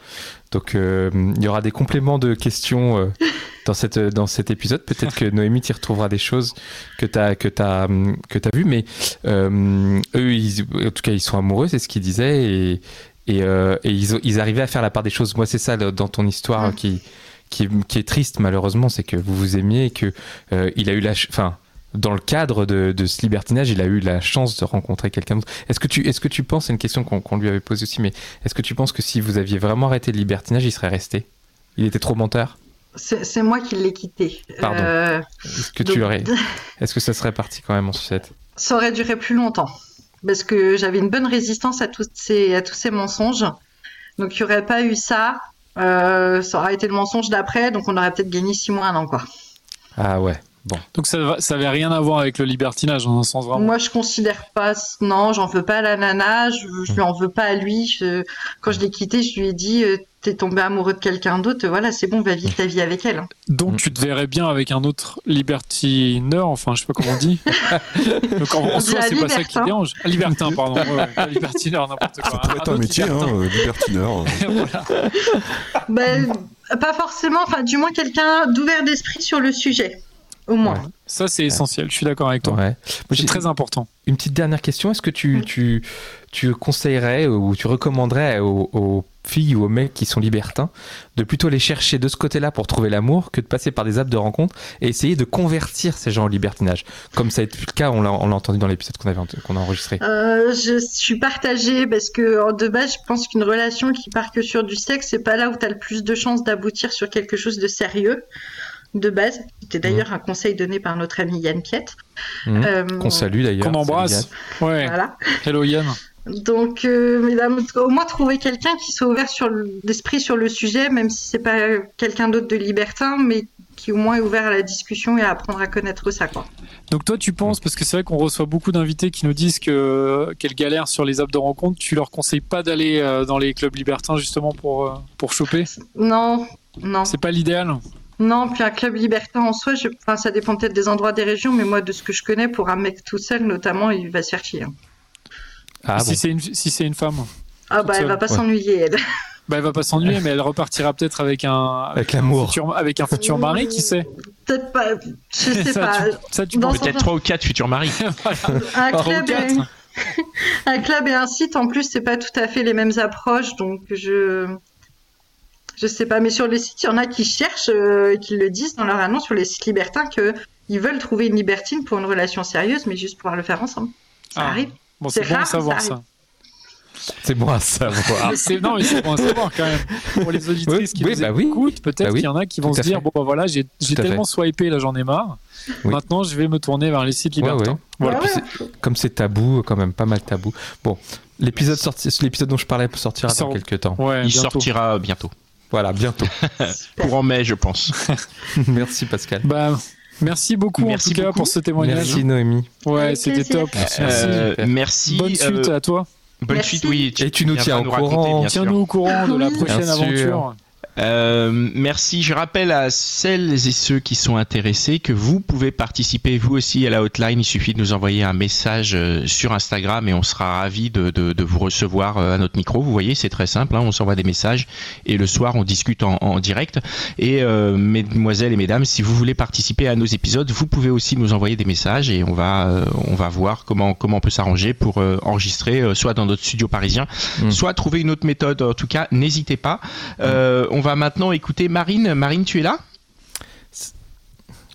Speaker 2: Donc, euh, il y aura des compléments de questions euh, dans, cette, dans cet épisode. Peut-être que Noémie t'y retrouvera des choses que tu as, que t'as, hum, que t'as vues, mais euh, eux, ils, en tout cas, ils sont amoureux, c'est ce qu'ils disaient, et, et, euh, et ils, ils arrivaient à faire la part des choses. Moi, c'est ça dans ton histoire qui, qui, est- qui est triste, malheureusement, c'est que vous vous aimiez et que euh, il a eu la, enfin, dans le cadre de, de ce libertinage, il a eu la chance de rencontrer quelqu'un d'autre. Est-ce que tu, est-ce que tu penses, c'est une question qu'on lui avait posée aussi, mais est-ce que tu penses que si vous aviez vraiment arrêté le libertinage, il serait resté? Il était trop menteur?
Speaker 7: C'est moi qui l'ai quitté.
Speaker 2: Pardon.
Speaker 7: Euh,
Speaker 2: Est-ce que tu aurais, <laughs> est-ce que ça serait parti quand même en sucette?
Speaker 7: Ça aurait duré plus longtemps. Parce que j'avais une bonne résistance à, tous ces, à tous ces mensonges. Donc il n'y aurait pas eu ça. euh, ça aurait été le mensonge d'après. Donc on aurait peut-être gagné six mois, un an, quoi.
Speaker 2: Ah ouais. Bon.
Speaker 3: Donc ça, va- ça avait rien à voir avec le libertinage dans un sens vraiment.
Speaker 7: Moi, je considère pas. Non, j'en veux pas à la nana. Je, je lui en veux pas à lui. Je- quand je l'ai quitté, je lui ai dit euh, T'es tombé amoureux de quelqu'un d'autre. Voilà, c'est bon, va vivre ta vie avec elle.
Speaker 3: Donc
Speaker 2: Mm.
Speaker 3: tu te verrais bien avec un autre libertineur, enfin je sais pas comment on dit. <laughs> Donc en,
Speaker 7: On
Speaker 3: soi c'est pas ça qui dérange. Ah, <laughs> Libertin, pardon. Ouais, ouais, pas libertineur, n'importe quoi.
Speaker 6: Ça pourrait être un métier, hein,
Speaker 3: libertin.
Speaker 6: euh, libertineur. <laughs>
Speaker 3: Voilà.
Speaker 7: Ben, pas forcément. Enfin, du moins quelqu'un d'ouvert d'esprit sur le sujet. Au moins.
Speaker 2: Ouais.
Speaker 3: Ça c'est essentiel, je suis d'accord avec toi.
Speaker 2: Ouais.
Speaker 3: C'est très important.
Speaker 2: Une petite dernière question. Est-ce que tu, tu, tu conseillerais ou tu recommanderais aux, aux filles ou aux mecs qui sont libertins de plutôt les chercher de ce côté-là pour trouver l'amour que de passer par des apps de rencontre et essayer de convertir ces gens au libertinage? Comme ça a été le cas, on l'a on l'a entendu dans l'épisode qu'on qu'on a enregistré.
Speaker 7: Euh, je suis partagée parce que en de base, je pense qu'une relation qui part que sur du sexe, c'est pas là où tu as le plus de chances d'aboutir sur quelque chose de sérieux. De base, c'était d'ailleurs un conseil donné par notre ami Yann Piette.
Speaker 2: Mhm.
Speaker 7: Euh,
Speaker 2: Qu'on salue d'ailleurs.
Speaker 3: Qu'on embrasse. Ouais.
Speaker 7: Voilà.
Speaker 3: Hello Yann.
Speaker 7: Donc, euh, mesdames, au moins trouver quelqu'un qui soit ouvert sur l'esprit sur le sujet, même si c'est pas quelqu'un d'autre de libertin, mais qui au moins est ouvert à la discussion et à apprendre à connaître ça, quoi.
Speaker 3: Donc toi tu penses, parce que c'est vrai qu'on reçoit beaucoup d'invités qui nous disent que qu'elles galèrent sur les apps de rencontre, tu leur conseilles pas d'aller euh, dans les clubs libertins justement pour, pour choper?
Speaker 7: Non, non.
Speaker 3: C'est pas l'idéal?
Speaker 7: Non, puis un club libertin en soi, je... enfin, ça dépend peut-être des endroits des régions, mais moi, de ce que je connais, pour un mec tout seul, notamment, il va se faire chier. hein.
Speaker 2: Ah
Speaker 3: si
Speaker 2: bon.
Speaker 3: c'est une, si c'est une femme
Speaker 7: Ah bah, elle va pas
Speaker 2: ouais.
Speaker 7: s'ennuyer, elle. <laughs>
Speaker 3: Bah, elle va pas s'ennuyer, mais elle repartira peut-être avec un
Speaker 2: Avec
Speaker 3: un
Speaker 2: l'amour.
Speaker 3: futur- avec un futur mari, qui sait
Speaker 7: Peut-être pas, je <laughs> sais
Speaker 3: ça,
Speaker 7: pas.
Speaker 3: tu, ça, tu
Speaker 1: Peut-être trois ou quatre futurs maris. <laughs>
Speaker 7: Un club, et... un club et un site, en plus, c'est pas tout à fait les mêmes approches, donc je. Je sais pas, mais sur les sites, il y en a qui cherchent euh, et qui le disent dans leur annonce sur les sites libertins que ils veulent trouver une libertine pour une relation sérieuse, mais juste pouvoir le faire ensemble. Ça
Speaker 3: Ah.
Speaker 7: arrive.
Speaker 3: Bon, c'est bon à savoir
Speaker 7: ça
Speaker 3: ça.
Speaker 2: C'est bon à savoir.
Speaker 3: C'est- non, mais c'est bon à savoir quand même. Pour les auditrices
Speaker 2: Oui,
Speaker 3: qui
Speaker 2: oui,
Speaker 3: nous
Speaker 2: bah oui.
Speaker 3: écoutent, peut-être
Speaker 2: Bah oui,
Speaker 3: qu'il y en a qui vont se dire
Speaker 2: fait.
Speaker 3: bon bah voilà, j'ai tellement swipé là, j'en ai marre.
Speaker 2: Oui.
Speaker 3: Maintenant, je vais me tourner vers les sites libertins.
Speaker 2: ouais.
Speaker 3: Voilà.
Speaker 2: Puis c'est- Comme c'est tabou, quand même pas mal tabou. Bon, l'épisode sorti, l'épisode dont je parlais sortira
Speaker 3: sort-
Speaker 2: dans quelques temps.
Speaker 3: Ouais,
Speaker 1: Il
Speaker 3: bientôt.
Speaker 1: sortira bientôt.
Speaker 2: Voilà, bientôt. <laughs>
Speaker 1: Courant mai, je pense. <laughs>
Speaker 2: Merci Pascal.
Speaker 3: Bah, merci beaucoup
Speaker 1: Merci
Speaker 3: en tout cas pour ce témoignage.
Speaker 2: Merci Noémie.
Speaker 3: Ouais, c'était top. Merci.
Speaker 1: Euh,
Speaker 2: Super.
Speaker 1: merci.
Speaker 3: Bonne suite
Speaker 1: euh,
Speaker 3: à toi.
Speaker 1: bonne
Speaker 7: Merci.
Speaker 1: suite, oui.
Speaker 2: Et tu nous tiens au courant.
Speaker 3: Tiens-nous au courant de la prochaine aventure.
Speaker 1: Euh, merci. Je rappelle à celles et ceux qui sont intéressés que vous pouvez participer vous aussi à la hotline. Il suffit de nous envoyer un message euh, sur Instagram et on sera ravi de, de, de vous recevoir euh, à notre micro. Vous voyez, c'est très simple. Hein, on s'envoie des messages et le soir on discute en, en direct. Et euh, mesdemoiselles et mesdames, si vous voulez participer à nos épisodes, vous pouvez aussi nous envoyer des messages et on va euh, on va voir comment comment on peut s'arranger pour euh, enregistrer soit dans notre studio parisien,
Speaker 2: Mm.
Speaker 1: soit trouver une autre méthode. En tout cas, n'hésitez pas. On va maintenant écouter Marine. Marine, tu es là?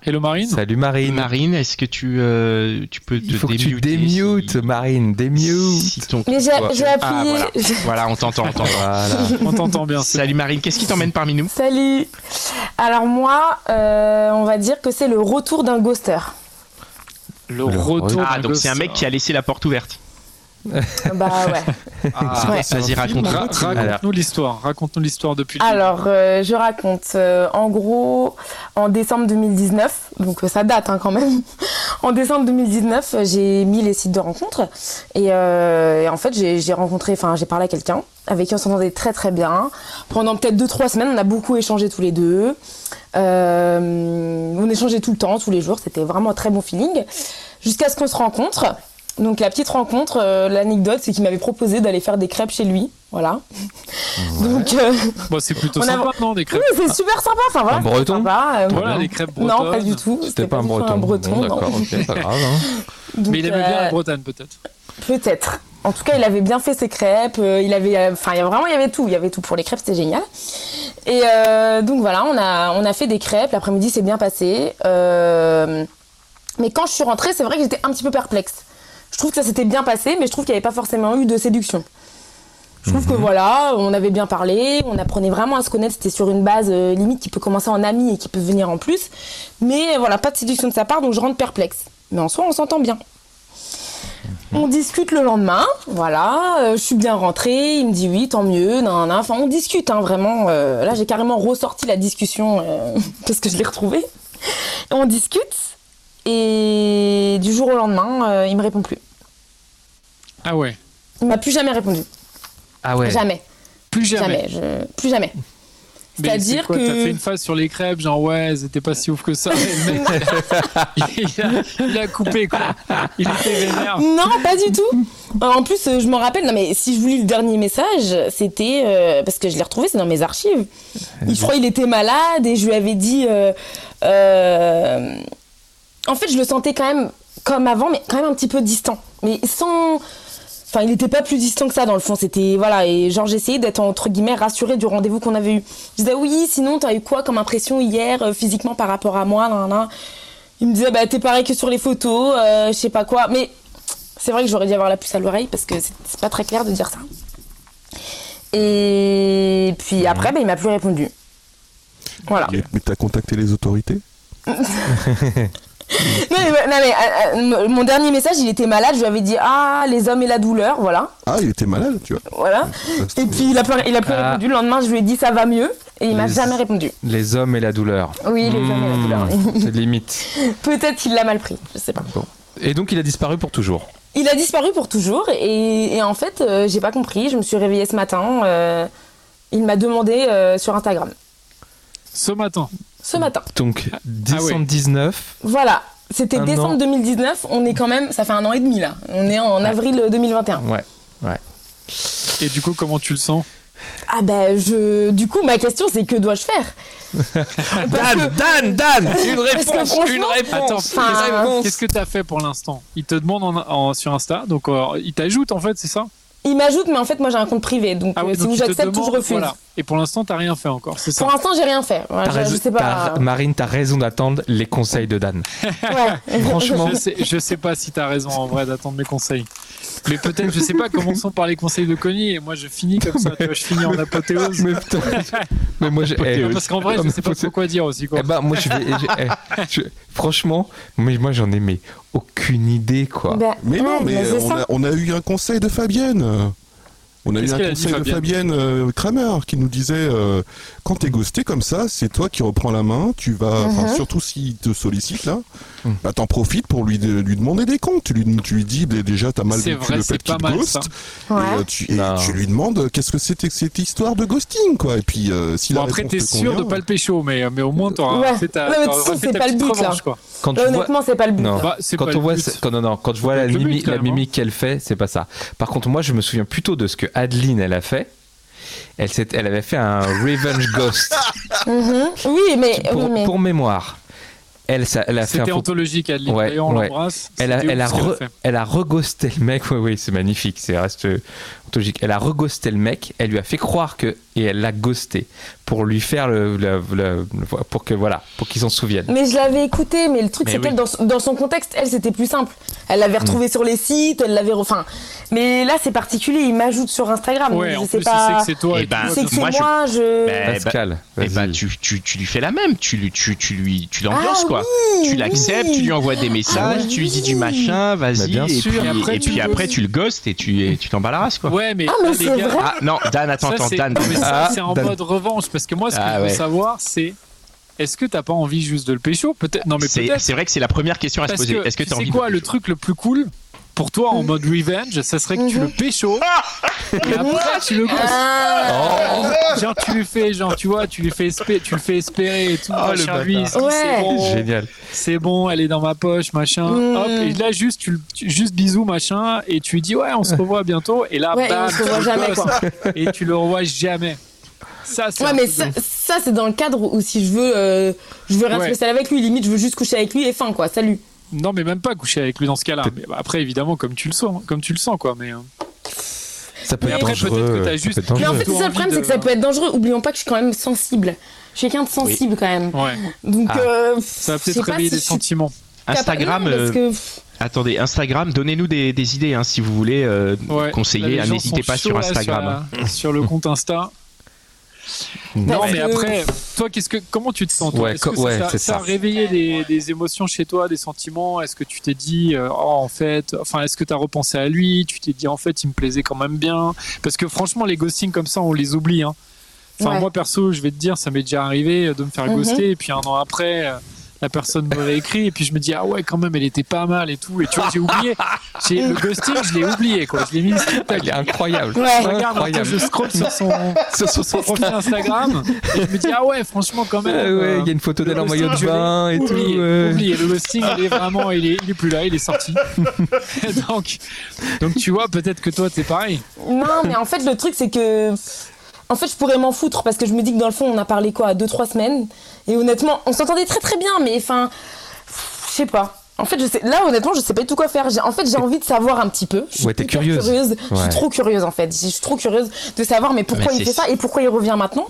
Speaker 3: Hello Marine.
Speaker 2: Salut Marine.
Speaker 1: Marine, est-ce que tu, euh, tu peux te
Speaker 2: Il faut que tu démutes, Marine, démute.
Speaker 1: si ton-
Speaker 8: Mais j'ai j'ai
Speaker 1: Ah,
Speaker 8: appuyé.
Speaker 1: voilà.
Speaker 8: j'ai- <laughs>
Speaker 1: Voilà, on t'entend, on t'entend.
Speaker 2: Voilà. <laughs>
Speaker 3: On t'entend bien.
Speaker 1: Salut Marine, qu'est-ce qui t'emmène parmi nous?
Speaker 8: Salut. Alors moi, euh, on va dire que c'est le retour d'un ghoster.
Speaker 3: Le
Speaker 2: Le
Speaker 3: retour.
Speaker 1: Ah,
Speaker 3: d'un
Speaker 1: donc c'est un mec qui a laissé la porte ouverte.
Speaker 8: Bah ouais. <laughs>
Speaker 1: Ah,
Speaker 8: Ouais.
Speaker 1: Vas-y, raconte.
Speaker 3: Ra- Raconte-nous l'histoire. Raconte-nous l'histoire depuis. le
Speaker 8: Alors, euh, je raconte. euh, en gros, en décembre 2019, donc euh, ça date hein, quand même. <laughs> En décembre 2019, euh, j'ai mis les sites de rencontres et, euh, et en fait, j'ai rencontré, enfin, j'ai parlé à quelqu'un avec qui on s'entendait très très bien. Pendant peut-être 2-3 semaines, on a beaucoup échangé tous les deux. Euh, on échangeait tout le temps, tous les jours. C'était vraiment un très bon feeling. Jusqu'à ce qu'on se rencontre. Donc la petite rencontre, euh, l'anecdote, c'est qu'il m'avait proposé d'aller faire des crêpes chez lui. Voilà. Donc euh,
Speaker 3: Bon, c'est plutôt
Speaker 8: On a-
Speaker 3: sympa, non, des crêpes.
Speaker 8: oui, c'est super sympa. Enfin voilà,
Speaker 2: Un
Speaker 8: c'est
Speaker 2: breton
Speaker 8: sympa, euh,
Speaker 3: Voilà,
Speaker 8: non.
Speaker 3: des crêpes bretonnes.
Speaker 8: Non, pas du tout.
Speaker 2: C'était pas un breton.
Speaker 8: Un breton,
Speaker 2: Bon. D'accord, ok, pas grave. hein. <laughs>
Speaker 8: Donc,
Speaker 3: Mais il aimait bien la Bretagne, peut-être.
Speaker 8: Peut-être. En tout cas, il avait bien fait ses crêpes. euh, il avait, enfin, il y a vraiment, il y avait tout. Il y avait tout pour les crêpes, c'était génial. Et euh, donc voilà, on a, on a fait des crêpes. L'après-midi, c'est bien passé. Euh, mais quand je suis rentrée, c'est vrai que j'étais un petit peu perplexe. Je trouve que ça s'était bien passé, mais je trouve qu'il n'y avait pas forcément eu de séduction. Je trouve que voilà, on avait bien parlé, on apprenait vraiment à se connaître, c'était sur une base euh, limite qui peut commencer en ami et qui peut venir en plus. Mais voilà, pas de séduction de sa part, donc je rentre perplexe. Mais en soi, on s'entend bien. On discute le lendemain, voilà, euh, je suis bien rentrée, il me dit oui, tant mieux, nan, nan. enfin on discute, hein, vraiment. euh, là j'ai carrément ressorti la discussion <laughs> parce que je l'ai retrouvée. On discute et du jour au lendemain, euh, il me répond plus.
Speaker 3: Ah ouais.
Speaker 8: Il m'a plus jamais répondu,
Speaker 2: Ah ouais.
Speaker 8: jamais,
Speaker 3: Plus jamais.
Speaker 8: jamais, je- plus jamais. <laughs>
Speaker 3: Mais
Speaker 8: C'est-à-dire
Speaker 3: c'est quoi, T'as
Speaker 8: que-
Speaker 3: fait une phase sur les crêpes, genre ouais, elles étaient pas si ouf que ça. Et le mec, il, a, il a coupé quoi. Il était vénère.
Speaker 8: Non, pas du tout. Euh, En plus, je me rappelle, non mais si je vous lis le dernier message, c'était euh, parce que je l'ai retrouvé, c'est dans mes archives. Il, je crois qu'il était malade et je lui avais dit. euh, euh, en fait, je le sentais quand même comme avant, mais quand même un petit peu distant. Mais sans. Enfin, il n'était pas plus distant que ça dans le fond. C'était voilà et genre j'essayais d'être entre guillemets rassurée du rendez-vous qu'on avait eu. Je disais oui, sinon t'as eu quoi comme impression hier euh, physiquement par rapport à moi, nan, nan. Il me disait bah t'es pareil que sur les photos, euh, je sais pas quoi. Mais c'est vrai que j'aurais dû avoir la puce à l'oreille parce que c'est pas très clair de dire ça. Et puis après, bah, il m'a plus répondu. Voilà.
Speaker 6: Mais t'as contacté les autorités? <laughs>
Speaker 8: Non, mais, non, mais, euh, euh, mon dernier message, il était malade. Je lui avais dit ah les hommes et la douleur, voilà,
Speaker 6: Ah, il était malade, tu vois.
Speaker 8: voilà.
Speaker 6: C'est-
Speaker 8: Et puis il a plus, il a plus
Speaker 2: Ah.
Speaker 8: répondu. Le lendemain, je lui ai dit ça va mieux et il m'a jamais répondu.
Speaker 2: Les hommes et la douleur.
Speaker 8: Oui, les hommes et la douleur.
Speaker 2: Mmh, <laughs> C'est limite.
Speaker 8: Peut-être qu'il l'a mal pris, je sais pas.
Speaker 2: Bon. Et donc il a disparu pour toujours.
Speaker 8: Il a disparu pour toujours et, et en fait, euh, j'ai pas compris. Je me suis réveillée ce matin. euh, il m'a demandé euh, sur Instagram.
Speaker 3: Ce matin.
Speaker 8: Ce matin.
Speaker 2: Donc décembre 19.
Speaker 8: Voilà. C'était décembre
Speaker 2: an.
Speaker 8: 2019. On est quand même. Ça fait un an et demi là. On est en avril 2021.
Speaker 2: Ouais. Ouais.
Speaker 3: Et du coup, comment tu le sens?
Speaker 8: Ah ben je. Du coup, ma question c'est que dois-je faire? <laughs> Que-
Speaker 2: Dan, Dan, une
Speaker 8: Parce que franchement-
Speaker 3: Attends,
Speaker 8: Enfin,
Speaker 3: qu'est-ce que t'as fait pour l'instant? Il te demande en, en- sur Insta, donc euh, il t'ajoute en fait, c'est ça?
Speaker 8: Il m'ajoute, mais en fait, moi j'ai un compte privé. Donc,
Speaker 3: Ah oui,
Speaker 8: euh, si
Speaker 3: donc
Speaker 8: j'accepte ou je refuse.
Speaker 3: voilà. Et pour l'instant, t'as rien fait encore, c'est ça
Speaker 8: Pour l'instant, j'ai rien fait. Je, je sais pas.
Speaker 2: t'as- Marine, t'as raison d'attendre les conseils de Dan.
Speaker 8: Ouais. <laughs>
Speaker 2: Franchement.
Speaker 3: je sais, je sais pas si t'as raison en vrai d'attendre mes conseils. Mais peut-être, je sais pas, commençons par les conseils de Connie et moi je finis comme ça, tu vois, je finis en apothéose.
Speaker 2: Mais, putain, mais moi, j'ai- eh,
Speaker 3: Parce qu'en vrai, je sais pas trop quoi dire aussi. Quoi.
Speaker 2: Eh ben, moi, je vais. je- eh, je- franchement, mais moi, j'en ai mais aucune idée, quoi.
Speaker 8: Ben,
Speaker 6: Mais non,
Speaker 8: ouais,
Speaker 6: mais a, on a eu un conseil de Fabienne. On a eu un conseil de
Speaker 3: Fabienne
Speaker 6: euh, Kramer qui nous disait euh, quand t'es ghosté comme ça, c'est toi qui reprends la main, tu vas, enfin,
Speaker 8: Mhm.
Speaker 6: surtout s'il te sollicite là,
Speaker 2: Mhm.
Speaker 6: bah t'en profites pour lui, de- lui demander des comptes. Tu lui, tu lui dis bah, déjà t'as mal vécu
Speaker 3: vrai,
Speaker 6: le
Speaker 3: mal,
Speaker 6: ghost, et, euh, tu, et
Speaker 2: Non.
Speaker 6: tu lui demandes euh, qu'est-ce que c'était que cette histoire de ghosting quoi. Et puis euh, si
Speaker 3: Bon,
Speaker 6: la
Speaker 3: après, t'es
Speaker 6: te
Speaker 3: sûr de pas le pécho, mais, mais au moins t'auras
Speaker 8: Ouais.
Speaker 3: fait ta,
Speaker 8: Ouais, mais de
Speaker 3: t'auras
Speaker 8: toute façon,
Speaker 3: fait
Speaker 8: c'est pas le but, là.
Speaker 2: Quand vois,
Speaker 8: honnêtement, c'est pas le but.
Speaker 2: Non.
Speaker 3: Bah,
Speaker 2: quand
Speaker 3: pas
Speaker 2: on
Speaker 3: le
Speaker 2: voit,
Speaker 3: but.
Speaker 2: quand, non, non, quand je vois la, mimi- mimique qu'elle fait, c'est pas ça. Par contre, moi, je me souviens plutôt de ce que Adeline, elle a fait. Elle, s'est- elle avait fait un revenge ghost. <laughs>
Speaker 8: Mhm. Oui, mais,
Speaker 2: pour,
Speaker 8: oui, mais...
Speaker 2: pour mémoire, elle, ça- elle a fait un
Speaker 3: C'était anthologique, Adeline.
Speaker 2: Ouais,
Speaker 3: on
Speaker 2: ouais.
Speaker 3: l'embrasse.
Speaker 2: Elle a, elle, a re- elle a reghosté le mec, oui, oui, c'est magnifique, c'est reste anthologique. Elle a reghosté le mec, elle lui a fait croire que, et elle l'a ghosté pour lui faire le, le- le- le- pour que voilà, pour qu'il s'en souvienne.
Speaker 8: Mais je l'avais écouté, mais le truc c'est
Speaker 2: oui.
Speaker 8: qu'elle, dans, son- dans son contexte, elle c'était plus simple. Elle l'avait
Speaker 3: Mm.
Speaker 8: retrouvé sur les sites, elle l'avait. re- Enfin, mais là c'est particulier, il m'ajoute sur Instagram.
Speaker 3: Ouais,
Speaker 8: je
Speaker 3: en
Speaker 8: sais
Speaker 3: plus, il
Speaker 8: pas.
Speaker 3: sait que c'est toi.
Speaker 1: Eh
Speaker 3: et
Speaker 1: ben,
Speaker 8: sait que c'est
Speaker 1: moi,
Speaker 8: moi,
Speaker 1: je-
Speaker 8: je.
Speaker 1: Ben,
Speaker 2: Pascal,
Speaker 1: Eh ben,
Speaker 2: vas-y.
Speaker 1: tu, tu, tu lui fais la même, tu, lui- tu, tu lui tu l'ambiances
Speaker 8: Ah
Speaker 1: quoi.
Speaker 8: oui,
Speaker 1: tu l'acceptes,
Speaker 8: oui.
Speaker 1: tu lui envoies des messages,
Speaker 8: Ah
Speaker 1: tu lui dis du machin,
Speaker 2: Bah,
Speaker 1: vas-y,
Speaker 2: bien
Speaker 1: et,
Speaker 3: Et après,
Speaker 1: et
Speaker 3: tu
Speaker 1: puis
Speaker 3: le
Speaker 1: après
Speaker 3: ghostes.
Speaker 1: tu le ghostes et tu et tu t'en bats la race quoi.
Speaker 3: Ouais, mais,
Speaker 8: Ah, mais c'est
Speaker 3: gars,
Speaker 8: vrai.
Speaker 1: Ah non, Dan, attends,
Speaker 3: ça,
Speaker 1: attends,
Speaker 3: c'est-
Speaker 1: Dan.
Speaker 2: Ah,
Speaker 3: c'est en
Speaker 2: Dan.
Speaker 3: mode revanche. Parce que moi, ce que
Speaker 1: Ah,
Speaker 3: je veux
Speaker 1: ouais.
Speaker 3: savoir, c'est est-ce que t'as pas envie juste de le pécho? Peut-être. Non, mais
Speaker 1: C'est
Speaker 3: peut-être.
Speaker 1: c'est vrai que c'est la première question à se poser.
Speaker 3: que,
Speaker 1: Est-ce que envie
Speaker 3: quoi,
Speaker 1: de
Speaker 3: le truc le plus cool pour toi en mode revenge, ça serait que tu
Speaker 8: Mhm.
Speaker 3: le pécho <laughs> et après tu le.
Speaker 8: Ah.
Speaker 3: Genre tu lui fais, genre tu vois, tu lui fais espérer, tu le fais espérer et tout.
Speaker 1: Oh, le
Speaker 3: machin, lui,
Speaker 8: Ouais.
Speaker 3: c'est bon,
Speaker 2: Génial.
Speaker 3: c'est bon, elle est dans ma poche, machin.
Speaker 8: Mm.
Speaker 3: Hop, et là juste, tu, le- tu- juste bisous, machin, et tu lui dis ouais, on se revoit bientôt. Et là,
Speaker 8: Ouais, et
Speaker 3: bam,
Speaker 8: on se
Speaker 3: tu
Speaker 8: revoit
Speaker 3: le
Speaker 8: jamais, quoi.
Speaker 3: Et tu le revois jamais. Ça, c'est
Speaker 8: Ouais, mais ça, c'est dans le cadre où si je veux, euh, je veux rien
Speaker 3: Ouais.
Speaker 8: spécial avec lui, limite je veux juste coucher avec lui et fin quoi, salut.
Speaker 3: Non, mais même pas coucher avec lui dans ce cas-là. Mais après, évidemment, comme tu le sens, comme tu le sens, quoi. Mais euh,
Speaker 2: Ça peut
Speaker 3: Mais
Speaker 2: être
Speaker 3: après,
Speaker 2: dangereux.
Speaker 3: peut-être que t'as
Speaker 2: ça
Speaker 3: juste-
Speaker 2: peut être
Speaker 8: Mais en fait, c'est ça le problème,
Speaker 3: de-
Speaker 8: c'est que ça peut être dangereux. Oublions pas que je suis quand même sensible. Je suis quelqu'un de sensible quand même.
Speaker 3: ouais,
Speaker 8: Donc,
Speaker 1: Ah.
Speaker 8: euh,
Speaker 3: ça va peut-être réveiller
Speaker 8: si
Speaker 3: des sentiments.
Speaker 1: Instagram,
Speaker 8: capable- non, parce
Speaker 1: euh,
Speaker 8: que-
Speaker 1: attendez, Instagram, donnez-nous des, des idées hein, si vous voulez euh,
Speaker 3: Ouais.
Speaker 1: Conseiller. hein, N'hésitez pas sur
Speaker 3: là,
Speaker 1: Instagram.
Speaker 3: la- Sur, le compte Insta. Non, mais
Speaker 8: que-
Speaker 3: après, toi, qu'est-ce que, comment tu te sens toi
Speaker 2: Ouais,
Speaker 3: Est-ce que
Speaker 2: co- ouais,
Speaker 3: ça,
Speaker 2: c'est
Speaker 3: ça a réveillé des, des émotions chez toi, des sentiments Est-ce que tu t'es dit, euh, oh, en fait, enfin, est-ce que tu as repensé à lui? Tu t'es dit, en fait, il me plaisait quand même bien Parce que franchement, les ghostings comme ça, on les oublie. Hein. Enfin,
Speaker 8: Ouais.
Speaker 3: moi, perso, je vais te dire, ça m'est déjà arrivé de me faire
Speaker 8: Mhm.
Speaker 3: ghoster, et puis un an après. La personne me réécrit et puis je me dis ah ouais quand même elle était pas mal et tout et tu vois j'ai oublié j'ai le ghosting je l'ai oublié quoi je l'ai mis sur
Speaker 2: Il est incroyable.
Speaker 8: Ouais.
Speaker 3: je regarde
Speaker 2: Incroyable.
Speaker 3: je scroll <laughs> sur son, sur son profil Instagram et je me dis ah ouais franchement quand même
Speaker 2: Ah ouais,
Speaker 3: euh,
Speaker 2: il y a une photo d'elle
Speaker 3: le
Speaker 2: en maillot de bain et tout.
Speaker 3: oublié,
Speaker 2: ouais.
Speaker 3: oublié. le ghosting il est vraiment il est, il est plus là il est sorti <laughs> donc donc tu vois peut-être que toi t'es pareil
Speaker 8: Non, mais en fait, le truc, c'est que. En fait, je pourrais m'en foutre parce que je me dis que dans le fond, on a parlé quoi, deux, trois semaines. Et honnêtement, on s'entendait très très bien, mais enfin. Je sais pas. En fait, je sais, là, honnêtement, je sais pas du tout quoi faire. En fait, j'ai envie de savoir un petit peu. Je suis
Speaker 2: Ouais, t'es
Speaker 8: hyper
Speaker 2: curieuse.
Speaker 8: Je suis trop curieuse, en fait. Je suis trop curieuse de savoir, mais pourquoi
Speaker 1: Mais
Speaker 8: il fait ça et pourquoi il revient maintenant.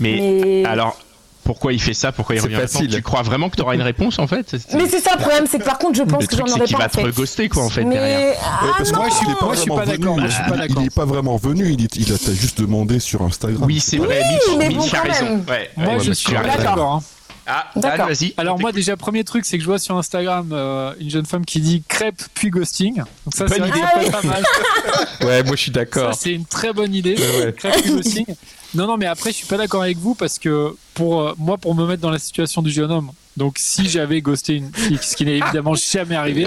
Speaker 1: Mais,
Speaker 8: Mais-
Speaker 1: alors, pourquoi il fait ça Pourquoi il revient
Speaker 2: facile.
Speaker 1: Tu crois vraiment que tu auras une réponse en fait
Speaker 8: Mais c'est ça le problème, c'est que par contre, je pense
Speaker 1: Le
Speaker 8: que j'en aurais pas
Speaker 1: va
Speaker 8: en fait.
Speaker 1: te reghoster quoi en fait
Speaker 8: mais
Speaker 1: derrière.
Speaker 8: ah,
Speaker 6: parce que
Speaker 8: non
Speaker 3: moi, je suis-
Speaker 6: il pas
Speaker 3: moi, je suis
Speaker 6: vraiment
Speaker 3: pas d'accord,
Speaker 6: il-
Speaker 3: d'accord.
Speaker 6: Il est pas vraiment venu, il, est- il a t'a juste demandé sur Instagram.
Speaker 1: Oui, c'est vrai,
Speaker 8: Oui,
Speaker 1: Mitch,
Speaker 8: mais bon,
Speaker 1: a
Speaker 8: quand
Speaker 1: raison.
Speaker 8: même.
Speaker 1: Ouais,
Speaker 3: moi
Speaker 1: ouais,
Speaker 3: je suis d'accord hein.
Speaker 1: Ah,
Speaker 8: D'accord.
Speaker 1: vas-y.
Speaker 3: Alors moi déjà premier truc c'est que je vois sur Instagram euh, une jeune femme qui dit crêpe puis ghosting. Donc ça c'est pas mal. <laughs>
Speaker 2: Ouais, moi je suis
Speaker 3: Ça
Speaker 2: d'accord.
Speaker 3: c'est une très bonne idée. Crêpe puis ghosting. Non non mais après je suis pas d'accord avec vous parce que pour euh, moi pour me mettre dans la situation du jeune homme. Donc si j'avais ghosté une fille, ce qui n'est <laughs> évidemment jamais arrivé, et,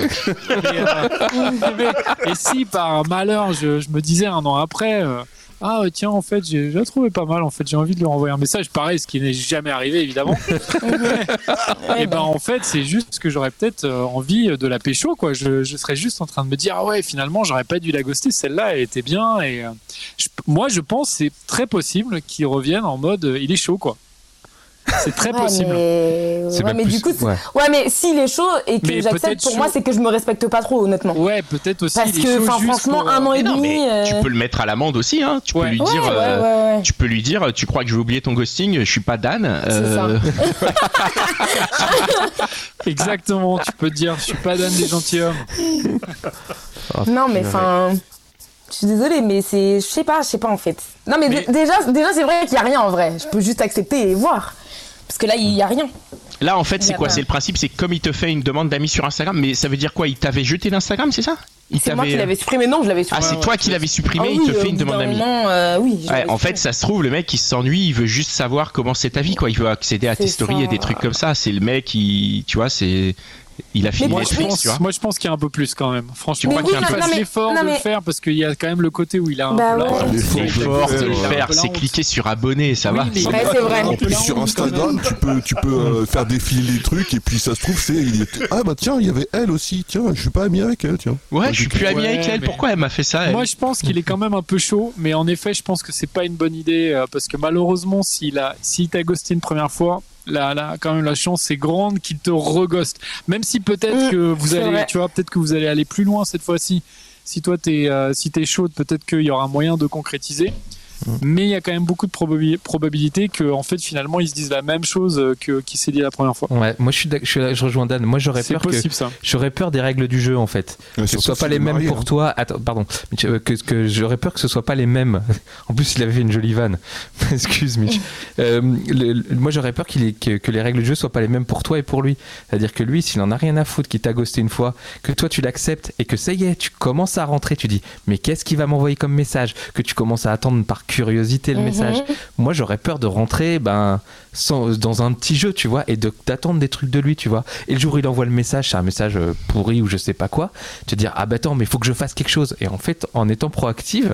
Speaker 3: euh, <laughs> et si par malheur je, je me disais un an après, euh, ah tiens en fait j'ai j'ai trouvé pas mal, en fait j'ai envie de lui renvoyer un message, pareil, ce qui n'est jamais arrivé évidemment. <laughs> Et ben en fait, c'est juste que j'aurais peut-être euh, envie de la pécho quoi. Je, je serais juste en train de me dire ah ouais finalement j'aurais pas dû la ghoster. Celle-là elle était bien et euh, je- moi je pense c'est très possible qu'il revienne en mode euh, il est chaud quoi. C'est très
Speaker 8: Ouais,
Speaker 3: possible.
Speaker 8: Mais, ouais,
Speaker 2: même
Speaker 8: mais
Speaker 2: plus-
Speaker 8: du coup,
Speaker 2: ouais.
Speaker 8: ouais, mais s'il est chaud et que j'accepte, pour
Speaker 3: chaud.
Speaker 8: moi, c'est que je me respecte pas trop, honnêtement.
Speaker 3: Ouais peut-être aussi.
Speaker 8: Parce que, franchement,
Speaker 3: pour,
Speaker 8: un an et
Speaker 1: non,
Speaker 8: demi.
Speaker 1: tu
Speaker 8: euh,
Speaker 1: peux le mettre à l'amende aussi, hein. Tu peux lui
Speaker 8: Ouais,
Speaker 1: dire,
Speaker 8: ouais,
Speaker 1: euh,
Speaker 8: ouais, ouais.
Speaker 1: tu peux lui dire, tu crois que je vais oublier ton ghosting, je suis pas Dan.
Speaker 8: C'est
Speaker 1: euh, <laughs>
Speaker 3: Exactement. Tu peux te dire je suis pas Dan des gentilshommes.
Speaker 8: Non, mais enfin. Je suis désolée, mais c'est. Je sais pas, je sais pas en fait. Non, mais,
Speaker 3: Mais-
Speaker 8: dé- déjà, déjà c'est vrai qu'il y a rien en vrai. Je peux juste accepter et voir. Parce que là, il y a rien.
Speaker 1: Là, en fait, c'est quoi?
Speaker 8: Pas.
Speaker 1: C'est le principe, c'est comme il te fait une demande d'amis sur Instagram, mais ça veut dire quoi? Il t'avait jeté d'Instagram, c'est ça? Il
Speaker 8: C'est moi qui l'avais supprimé. Non, je l'avais
Speaker 1: Ah,
Speaker 8: supprimé.
Speaker 1: c'est toi qui l'avais supprimé,
Speaker 8: Ah
Speaker 1: il te fait une demande d'amis.
Speaker 8: euh, oui.
Speaker 1: Ouais, en fait, ça se trouve, le mec, il s'ennuie, il veut juste savoir comment c'est ta vie, quoi. Il veut accéder à tes stories et des trucs comme ça. C'est le mec, il, tu vois, c'est, il a fini
Speaker 3: Moi je, pense,
Speaker 1: tu vois.
Speaker 3: moi, je pense qu'il y a un peu plus quand même. Franchement,
Speaker 1: crois qu'il y a un
Speaker 3: il
Speaker 1: peu
Speaker 3: fasse
Speaker 8: plus
Speaker 3: l'effort de
Speaker 8: mais-
Speaker 3: le faire parce qu'il y a quand même le côté où il a un
Speaker 8: Bah ouais.
Speaker 6: L'effort de
Speaker 1: le faire, c'est cliquer sur abonner, ça
Speaker 3: Oui,
Speaker 1: va.
Speaker 3: mais-
Speaker 8: Ouais, c'est vrai.
Speaker 6: En plus, sur Instagram, tu peux, tu peux euh, <laughs> faire défiler les trucs et puis ça se trouve, c'est. Ah bah tiens, il y avait elle aussi. Tiens, je suis pas ami avec elle, tiens.
Speaker 1: Ouais, je suis plus ami avec elle. Pourquoi elle m'a fait ça elle
Speaker 3: Moi, je pense qu'il est quand même un peu chaud, mais en effet, je pense que c'est pas une bonne idée euh, parce que malheureusement, s'il a, s'il t'a ghosté une première fois, là, là, quand même, la chance est grande qu'il te reghoste. Même si peut-être
Speaker 8: Mm,
Speaker 3: que vous allez,
Speaker 8: vrai.
Speaker 3: tu vois, peut-être que vous allez aller plus loin cette fois-ci. Si toi t'es, euh, si t'es chaude, peut-être qu'il y aura moyen de concrétiser. Mais il y a quand même beaucoup de probabi- probabilités que, en fait, finalement, ils se disent la même chose euh, que qui s'est dit la première fois.
Speaker 2: Ouais, moi je suis, d'ac- je, suis là- je rejoins Dan. Moi j'aurais peur que
Speaker 3: possible
Speaker 2: j'aurais peur des règles du jeu en fait.
Speaker 6: Ouais,
Speaker 2: que ce soit pas les mêmes pour
Speaker 6: hein.
Speaker 2: toi. Attends, pardon. Mais tu- euh, Que, que j'aurais peur que ce soit pas les mêmes. En plus, il avait fait une jolie vanne. <laughs> Excuse Mitch. <laughs> Euh, le- le- moi, j'aurais peur qu'il que les règles du jeu soient pas les mêmes pour toi et pour lui. C'est-à-dire que lui, s'il en a rien à foutre, qu'il t'a ghosté une fois, que toi tu l'acceptes et que ça y est, tu commences à rentrer, tu dis, mais qu'est-ce qu'il va m'envoyer comme message? Que tu commences à attendre par curiosité le
Speaker 8: Mhm.
Speaker 2: message. Moi, j'aurais peur de rentrer, ben, sans, dans un petit jeu, tu vois, et de d'attendre des trucs de lui, tu vois. Et le jour où il envoie le message, c'est un message euh, pourri ou je sais pas quoi, te dire ah bah attends, mais il faut que je fasse quelque chose. Et en fait, en étant proactive,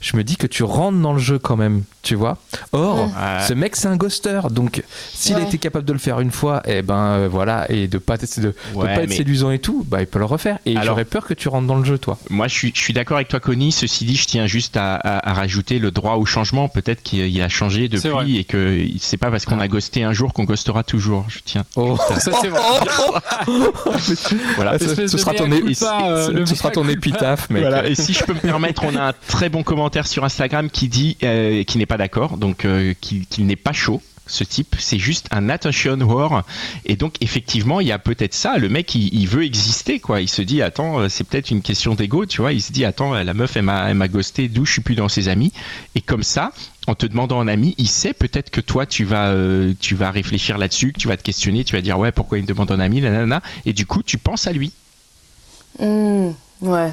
Speaker 2: je me dis que tu rentres dans le jeu quand même, tu vois. Or,
Speaker 1: Ouais.
Speaker 2: ce mec c'est un ghoster, donc s'il
Speaker 8: Ouais.
Speaker 2: a été capable de le faire une fois, et ben euh, voilà, et de pas de, de
Speaker 1: Ouais,
Speaker 2: pas être
Speaker 1: mais-
Speaker 2: séduisant et tout, bah il peut le refaire. Et
Speaker 1: Alors-
Speaker 2: j'aurais peur que tu rentres dans le jeu, toi.
Speaker 1: Moi, je suis, je suis d'accord avec toi, Connie. Ceci dit, je tiens juste à, à- à rajouter le droit au changement. Peut-être qu'il il a changé depuis et que c'est pas parce qu'on a ghosté un jour qu'on ghostera toujours. Je tiens.
Speaker 2: Oh, <laughs>
Speaker 3: Ça c'est vrai. <laughs>
Speaker 1: Voilà.
Speaker 2: ce, sera ton,
Speaker 3: euh,
Speaker 2: ce- sera ton épitaphe, mec.
Speaker 1: Voilà. Et si je peux me permettre, on a un très bon commentaire <laughs> sur Instagram qui dit euh, qui n'est pas d'accord, donc euh, qu'il n'est pas chaud. Ce type, c'est juste un attention whore. Et donc, effectivement, il y a peut-être ça. Le mec, il, veut exister, quoi. Il se dit, attends, euh, c'est peut-être une question d'ego, tu vois. Il se dit, attends, la meuf, elle m'a, ghosté, d'où? Je suis plus dans ses amis. Et comme ça, en te demandant en ami, il sait peut-être que toi, tu vas, euh, tu vas réfléchir là-dessus, que tu vas te questionner, tu vas dire, ouais, pourquoi il me demande en ami, nanana. Et du coup, tu penses à lui.
Speaker 8: Hmm, ouais.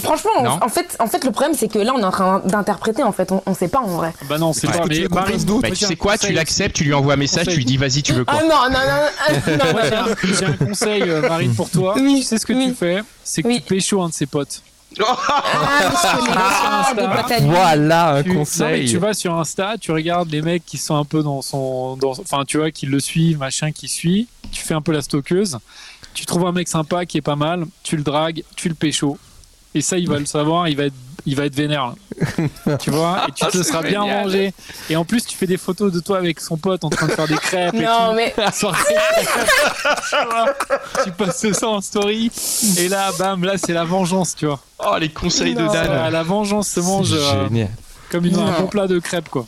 Speaker 8: Franchement, en-
Speaker 1: Non.
Speaker 8: en fait, en fait, le problème, c'est que là, on est en train d'interpréter. En fait, on, on sait pas en vrai.
Speaker 3: Bah non, c'est pas.
Speaker 6: tu
Speaker 3: Mais
Speaker 6: passe d'autres
Speaker 1: Bah, tu sais
Speaker 3: un
Speaker 1: quoi, tu
Speaker 3: conseil
Speaker 1: l'acceptes, tu lui envoies un message, tu lui dis, vas-y, tu veux quoi
Speaker 8: Ah non, non, non, ah, non, <laughs> <laughs>
Speaker 3: j'ai
Speaker 8: non.
Speaker 3: un- J'ai un conseil, euh, Marine, pour toi.
Speaker 8: Oui,
Speaker 3: tu sais ce que
Speaker 8: oui.
Speaker 3: tu fais C'est que
Speaker 8: Oui.
Speaker 3: tu pécho un de ses potes. <laughs>
Speaker 8: Ah.
Speaker 2: Voilà un
Speaker 3: Tu, non,
Speaker 2: conseil.
Speaker 3: tu vas sur Insta, tu regardes les mecs qui sont un peu dans son. Enfin, tu vois, qui le suivent, machin, qui suit. Tu fais un peu la stockeuse. Tu trouves un mec sympa qui est pas mal. Tu le dragues, tu le pécho. Et ça, il va le savoir, il va être, il va être vénère. là. tu vois Et tu <laughs> te seras bien
Speaker 1: génial.
Speaker 3: rangé. Et en plus, tu fais des photos de toi avec son pote en train de faire des crêpes. et
Speaker 8: Non,
Speaker 3: tout.
Speaker 8: mais <laughs>
Speaker 3: Soirée. Tu vois, tu passes ça en story et là bam là c'est la vengeance tu vois
Speaker 1: Oh, les conseils de.
Speaker 3: Ça,
Speaker 1: Dan.
Speaker 3: la vengeance se mange euh,
Speaker 2: Génial.
Speaker 3: comme une, un bon plat de crêpes quoi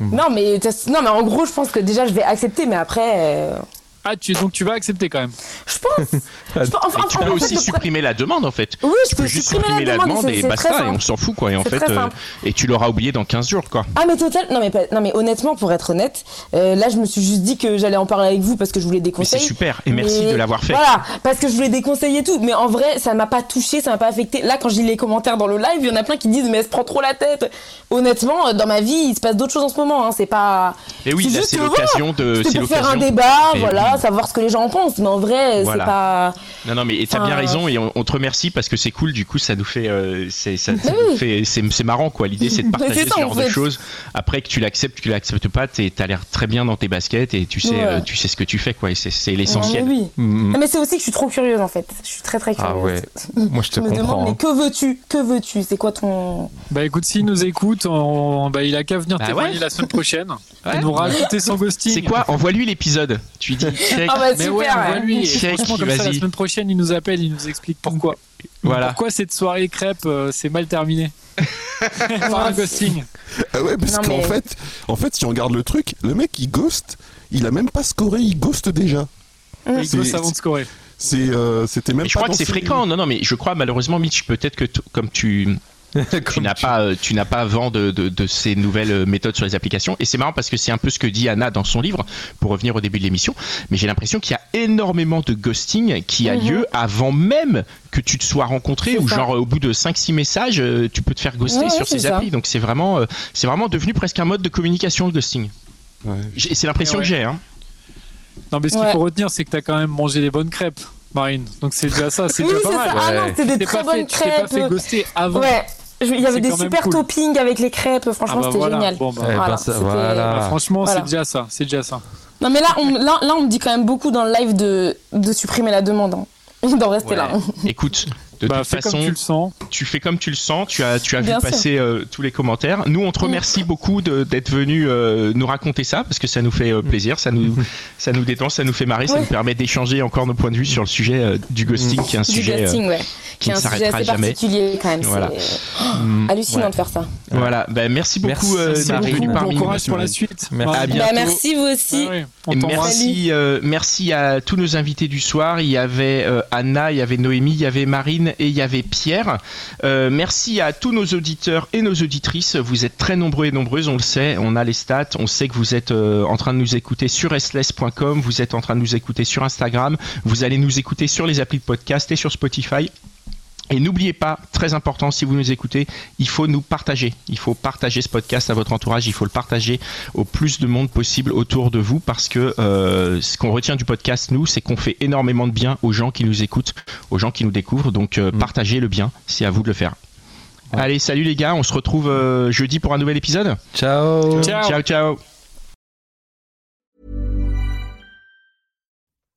Speaker 8: non, mais non, mais en gros, je pense que déjà, je vais accepter, mais après, euh,
Speaker 3: ah tu donc tu vas accepter quand même
Speaker 8: je pense. <laughs> je pense- enfin,
Speaker 1: Et tu peux aussi supprimer la demande en fait.
Speaker 8: Oui,
Speaker 1: Tu
Speaker 8: je
Speaker 1: peux
Speaker 8: peux
Speaker 1: juste
Speaker 8: supprimer
Speaker 1: supprimer la demande et basta et on s'en fout quoi. Et en fait, euh, et tu l'auras oublié dans 15 jours quoi.
Speaker 8: Ah mais total, non mais pas- non mais honnêtement pour être honnête, euh, là je me suis juste dit que j'allais en parler avec vous parce que je voulais des
Speaker 1: Mais c'est super et merci
Speaker 8: Mais-
Speaker 1: de l'avoir fait.
Speaker 8: Voilà, parce que je voulais des conseils et tout, mais en vrai ça m'a pas touché, ça m'a pas affecté. Là quand je lis les commentaires dans le live, il y en a plein qui disent mais elle se prend trop la tête. Honnêtement, euh, dans ma vie il se passe d'autres choses en ce moment, hein. c'est pas.
Speaker 1: Et oui,
Speaker 8: C'est
Speaker 1: l'occasion de. C'est
Speaker 8: pour faire un débat,
Speaker 1: Et
Speaker 8: voilà, savoir ce que les gens en pensent, mais en vrai
Speaker 1: Voilà.
Speaker 8: c'est pas.
Speaker 1: Non non mais t'as
Speaker 8: Enfin,
Speaker 1: bien raison et on, on te remercie parce que c'est cool. Du coup ça nous fait, euh, c'est ça, ça
Speaker 8: Mais
Speaker 1: nous
Speaker 8: oui.
Speaker 1: fait, c'est c'est marrant quoi. L'idée c'est de <laughs>
Speaker 8: Mais
Speaker 1: partager
Speaker 8: ça,
Speaker 1: ce
Speaker 8: en
Speaker 1: genre de choses. Après que tu l'acceptes, que tu l'acceptes pas, t'es- t'as l'air très bien dans tes baskets et tu sais,
Speaker 8: Ouais.
Speaker 1: euh, tu sais ce que tu fais quoi. Et c'est c'est
Speaker 8: Non, mais
Speaker 1: l'essentiel.
Speaker 8: oui.
Speaker 2: Mm.
Speaker 8: Non, mais c'est aussi que je suis trop curieuse en fait. Je suis très très curieuse.
Speaker 2: Ah ouais. Moi je te <laughs>
Speaker 8: Je me demande
Speaker 2: comprends.
Speaker 8: mais
Speaker 2: hein.
Speaker 8: que veux-tu? Que veux-tu? C'est quoi ton
Speaker 3: bah écoute s'il nous écoute on- bah, il a qu'à venir
Speaker 1: Bah
Speaker 3: témoigner
Speaker 1: ouais.
Speaker 3: la semaine prochaine <laughs>
Speaker 1: Ouais.
Speaker 3: et nous rajouter son ghosting
Speaker 1: C'est quoi? Envoie-lui l'épisode. Tu lui dis.
Speaker 8: Ah bah
Speaker 3: mais
Speaker 8: super.
Speaker 3: ouais on lui franchement comme ça la semaine prochaine il nous appelle il nous explique pourquoi
Speaker 1: Voilà.
Speaker 3: pourquoi cette soirée crêpe euh, c'est mal terminé <laughs> par un ghosting
Speaker 6: Ah ouais, parce qu'en
Speaker 8: mais-
Speaker 6: fait, en fait, si on regarde le truc, le mec il ghost, il a même pas scoré, il ghost déjà.
Speaker 3: il
Speaker 6: C'est-
Speaker 3: ghost avant de scorer
Speaker 6: C'est, euh, c'était même
Speaker 1: Mais je
Speaker 6: pas
Speaker 1: crois que c'est fréquent. Non, non, mais je crois malheureusement, Mitch, peut-être que comme tu <laughs> tu n'as pas, euh, tu n'as pas vent de, de, de, ces nouvelles euh, méthodes sur les applications. Et c'est marrant parce que c'est un peu ce que dit Anna dans son livre, pour revenir au début de l'émission. Mais j'ai l'impression qu'il y a énormément de ghosting qui a
Speaker 8: Mhm.
Speaker 1: lieu avant même que tu te sois rencontré, ou
Speaker 8: ça.
Speaker 1: genre au bout de 5-6 messages, euh, tu peux te faire ghoster
Speaker 8: Ouais,
Speaker 1: sur ces
Speaker 8: ça.
Speaker 1: applis. Donc c'est vraiment, euh, c'est vraiment devenu presque un mode de communication le ghosting.
Speaker 6: Ouais.
Speaker 1: C'est l'impression
Speaker 3: Ouais.
Speaker 1: que j'ai. Hein.
Speaker 3: Non, mais ce qu'il faut retenir, c'est que tu as quand même mangé des bonnes crêpes, Marine. Donc c'est déjà ça, c'est
Speaker 8: Oui,
Speaker 3: déjà pas
Speaker 8: ça.
Speaker 3: mal.
Speaker 8: Ah non, c'était des
Speaker 3: t'es
Speaker 8: très
Speaker 3: pas
Speaker 8: bonnes
Speaker 3: fait, tu t'es pas
Speaker 8: crêpes.
Speaker 3: fait ghoster avant.
Speaker 8: Ouais. Il y avait des super
Speaker 3: cool.
Speaker 8: toppings avec les crêpes. Franchement,
Speaker 3: Ah bah
Speaker 8: c'était
Speaker 3: voilà.
Speaker 8: génial.
Speaker 3: Bon, bah,
Speaker 2: Eh
Speaker 8: Voilà,
Speaker 2: ça-
Speaker 8: c'était-
Speaker 2: voilà.
Speaker 3: Bah, franchement,
Speaker 8: Voilà.
Speaker 3: c'est déjà ça. C'est déjà ça.
Speaker 8: Non, mais là on, là, là, on me dit quand même beaucoup dans le live de, de supprimer la demande. hein. <laughs> D'en rester là. <laughs>
Speaker 1: Écoute, de
Speaker 3: bah,
Speaker 1: toute
Speaker 3: fais
Speaker 1: façon,
Speaker 3: comme tu le sens.
Speaker 1: tu fais comme tu le sens, tu as, tu as vu
Speaker 8: sûr.
Speaker 1: passer euh, tous les commentaires. Nous, on te remercie beaucoup de- d'être venu euh, nous raconter ça, parce que ça nous fait euh, plaisir, ça nous, <laughs> ça nous détend, ça nous fait marrer, ça nous permet d'échanger encore nos points de vue sur le sujet euh, du ghosting, qui est un
Speaker 8: Du
Speaker 1: sujet... euh,
Speaker 8: ghosting, ouais.
Speaker 1: Qui ne s'arrêtera jamais.
Speaker 8: particulier quand même.
Speaker 1: Voilà.
Speaker 8: C'est
Speaker 2: Mm. <gasps>
Speaker 8: hallucinant
Speaker 1: Ouais.
Speaker 8: de faire ça.
Speaker 1: Voilà, ben, merci beaucoup
Speaker 2: Merci,
Speaker 1: euh,
Speaker 3: Bon courage pour la suite.
Speaker 2: Merci.
Speaker 1: À bientôt.
Speaker 8: Bah, merci vous aussi.
Speaker 3: Ah
Speaker 1: Et merci, euh, merci à tous nos invités du soir. Il y avait euh, Anna, il y avait Noémie, il y avait Marine et il y avait Pierre. Euh, merci à tous nos auditeurs et nos auditrices. Vous êtes très nombreux et nombreuses, on le sait. On a les stats. On sait que vous êtes euh, en train de nous écouter sur restless.com. Vous êtes en train de nous écouter sur Instagram. Vous allez nous écouter sur les applis de podcast et sur Spotify. Et n'oubliez pas, très important, si vous nous écoutez, il faut nous partager. Il faut partager ce podcast à votre entourage. Il faut le partager au plus de monde possible autour de vous parce que euh, ce qu'on retient du podcast, nous, c'est qu'on fait énormément de bien aux gens qui nous écoutent, aux gens qui nous découvrent. Donc, euh,
Speaker 2: Mm.
Speaker 1: partagez le bien. C'est à vous de le faire. Allez, salut les gars. On se retrouve euh, jeudi pour un nouvel épisode.
Speaker 2: Ciao.
Speaker 3: Ciao.
Speaker 1: ciao. ciao.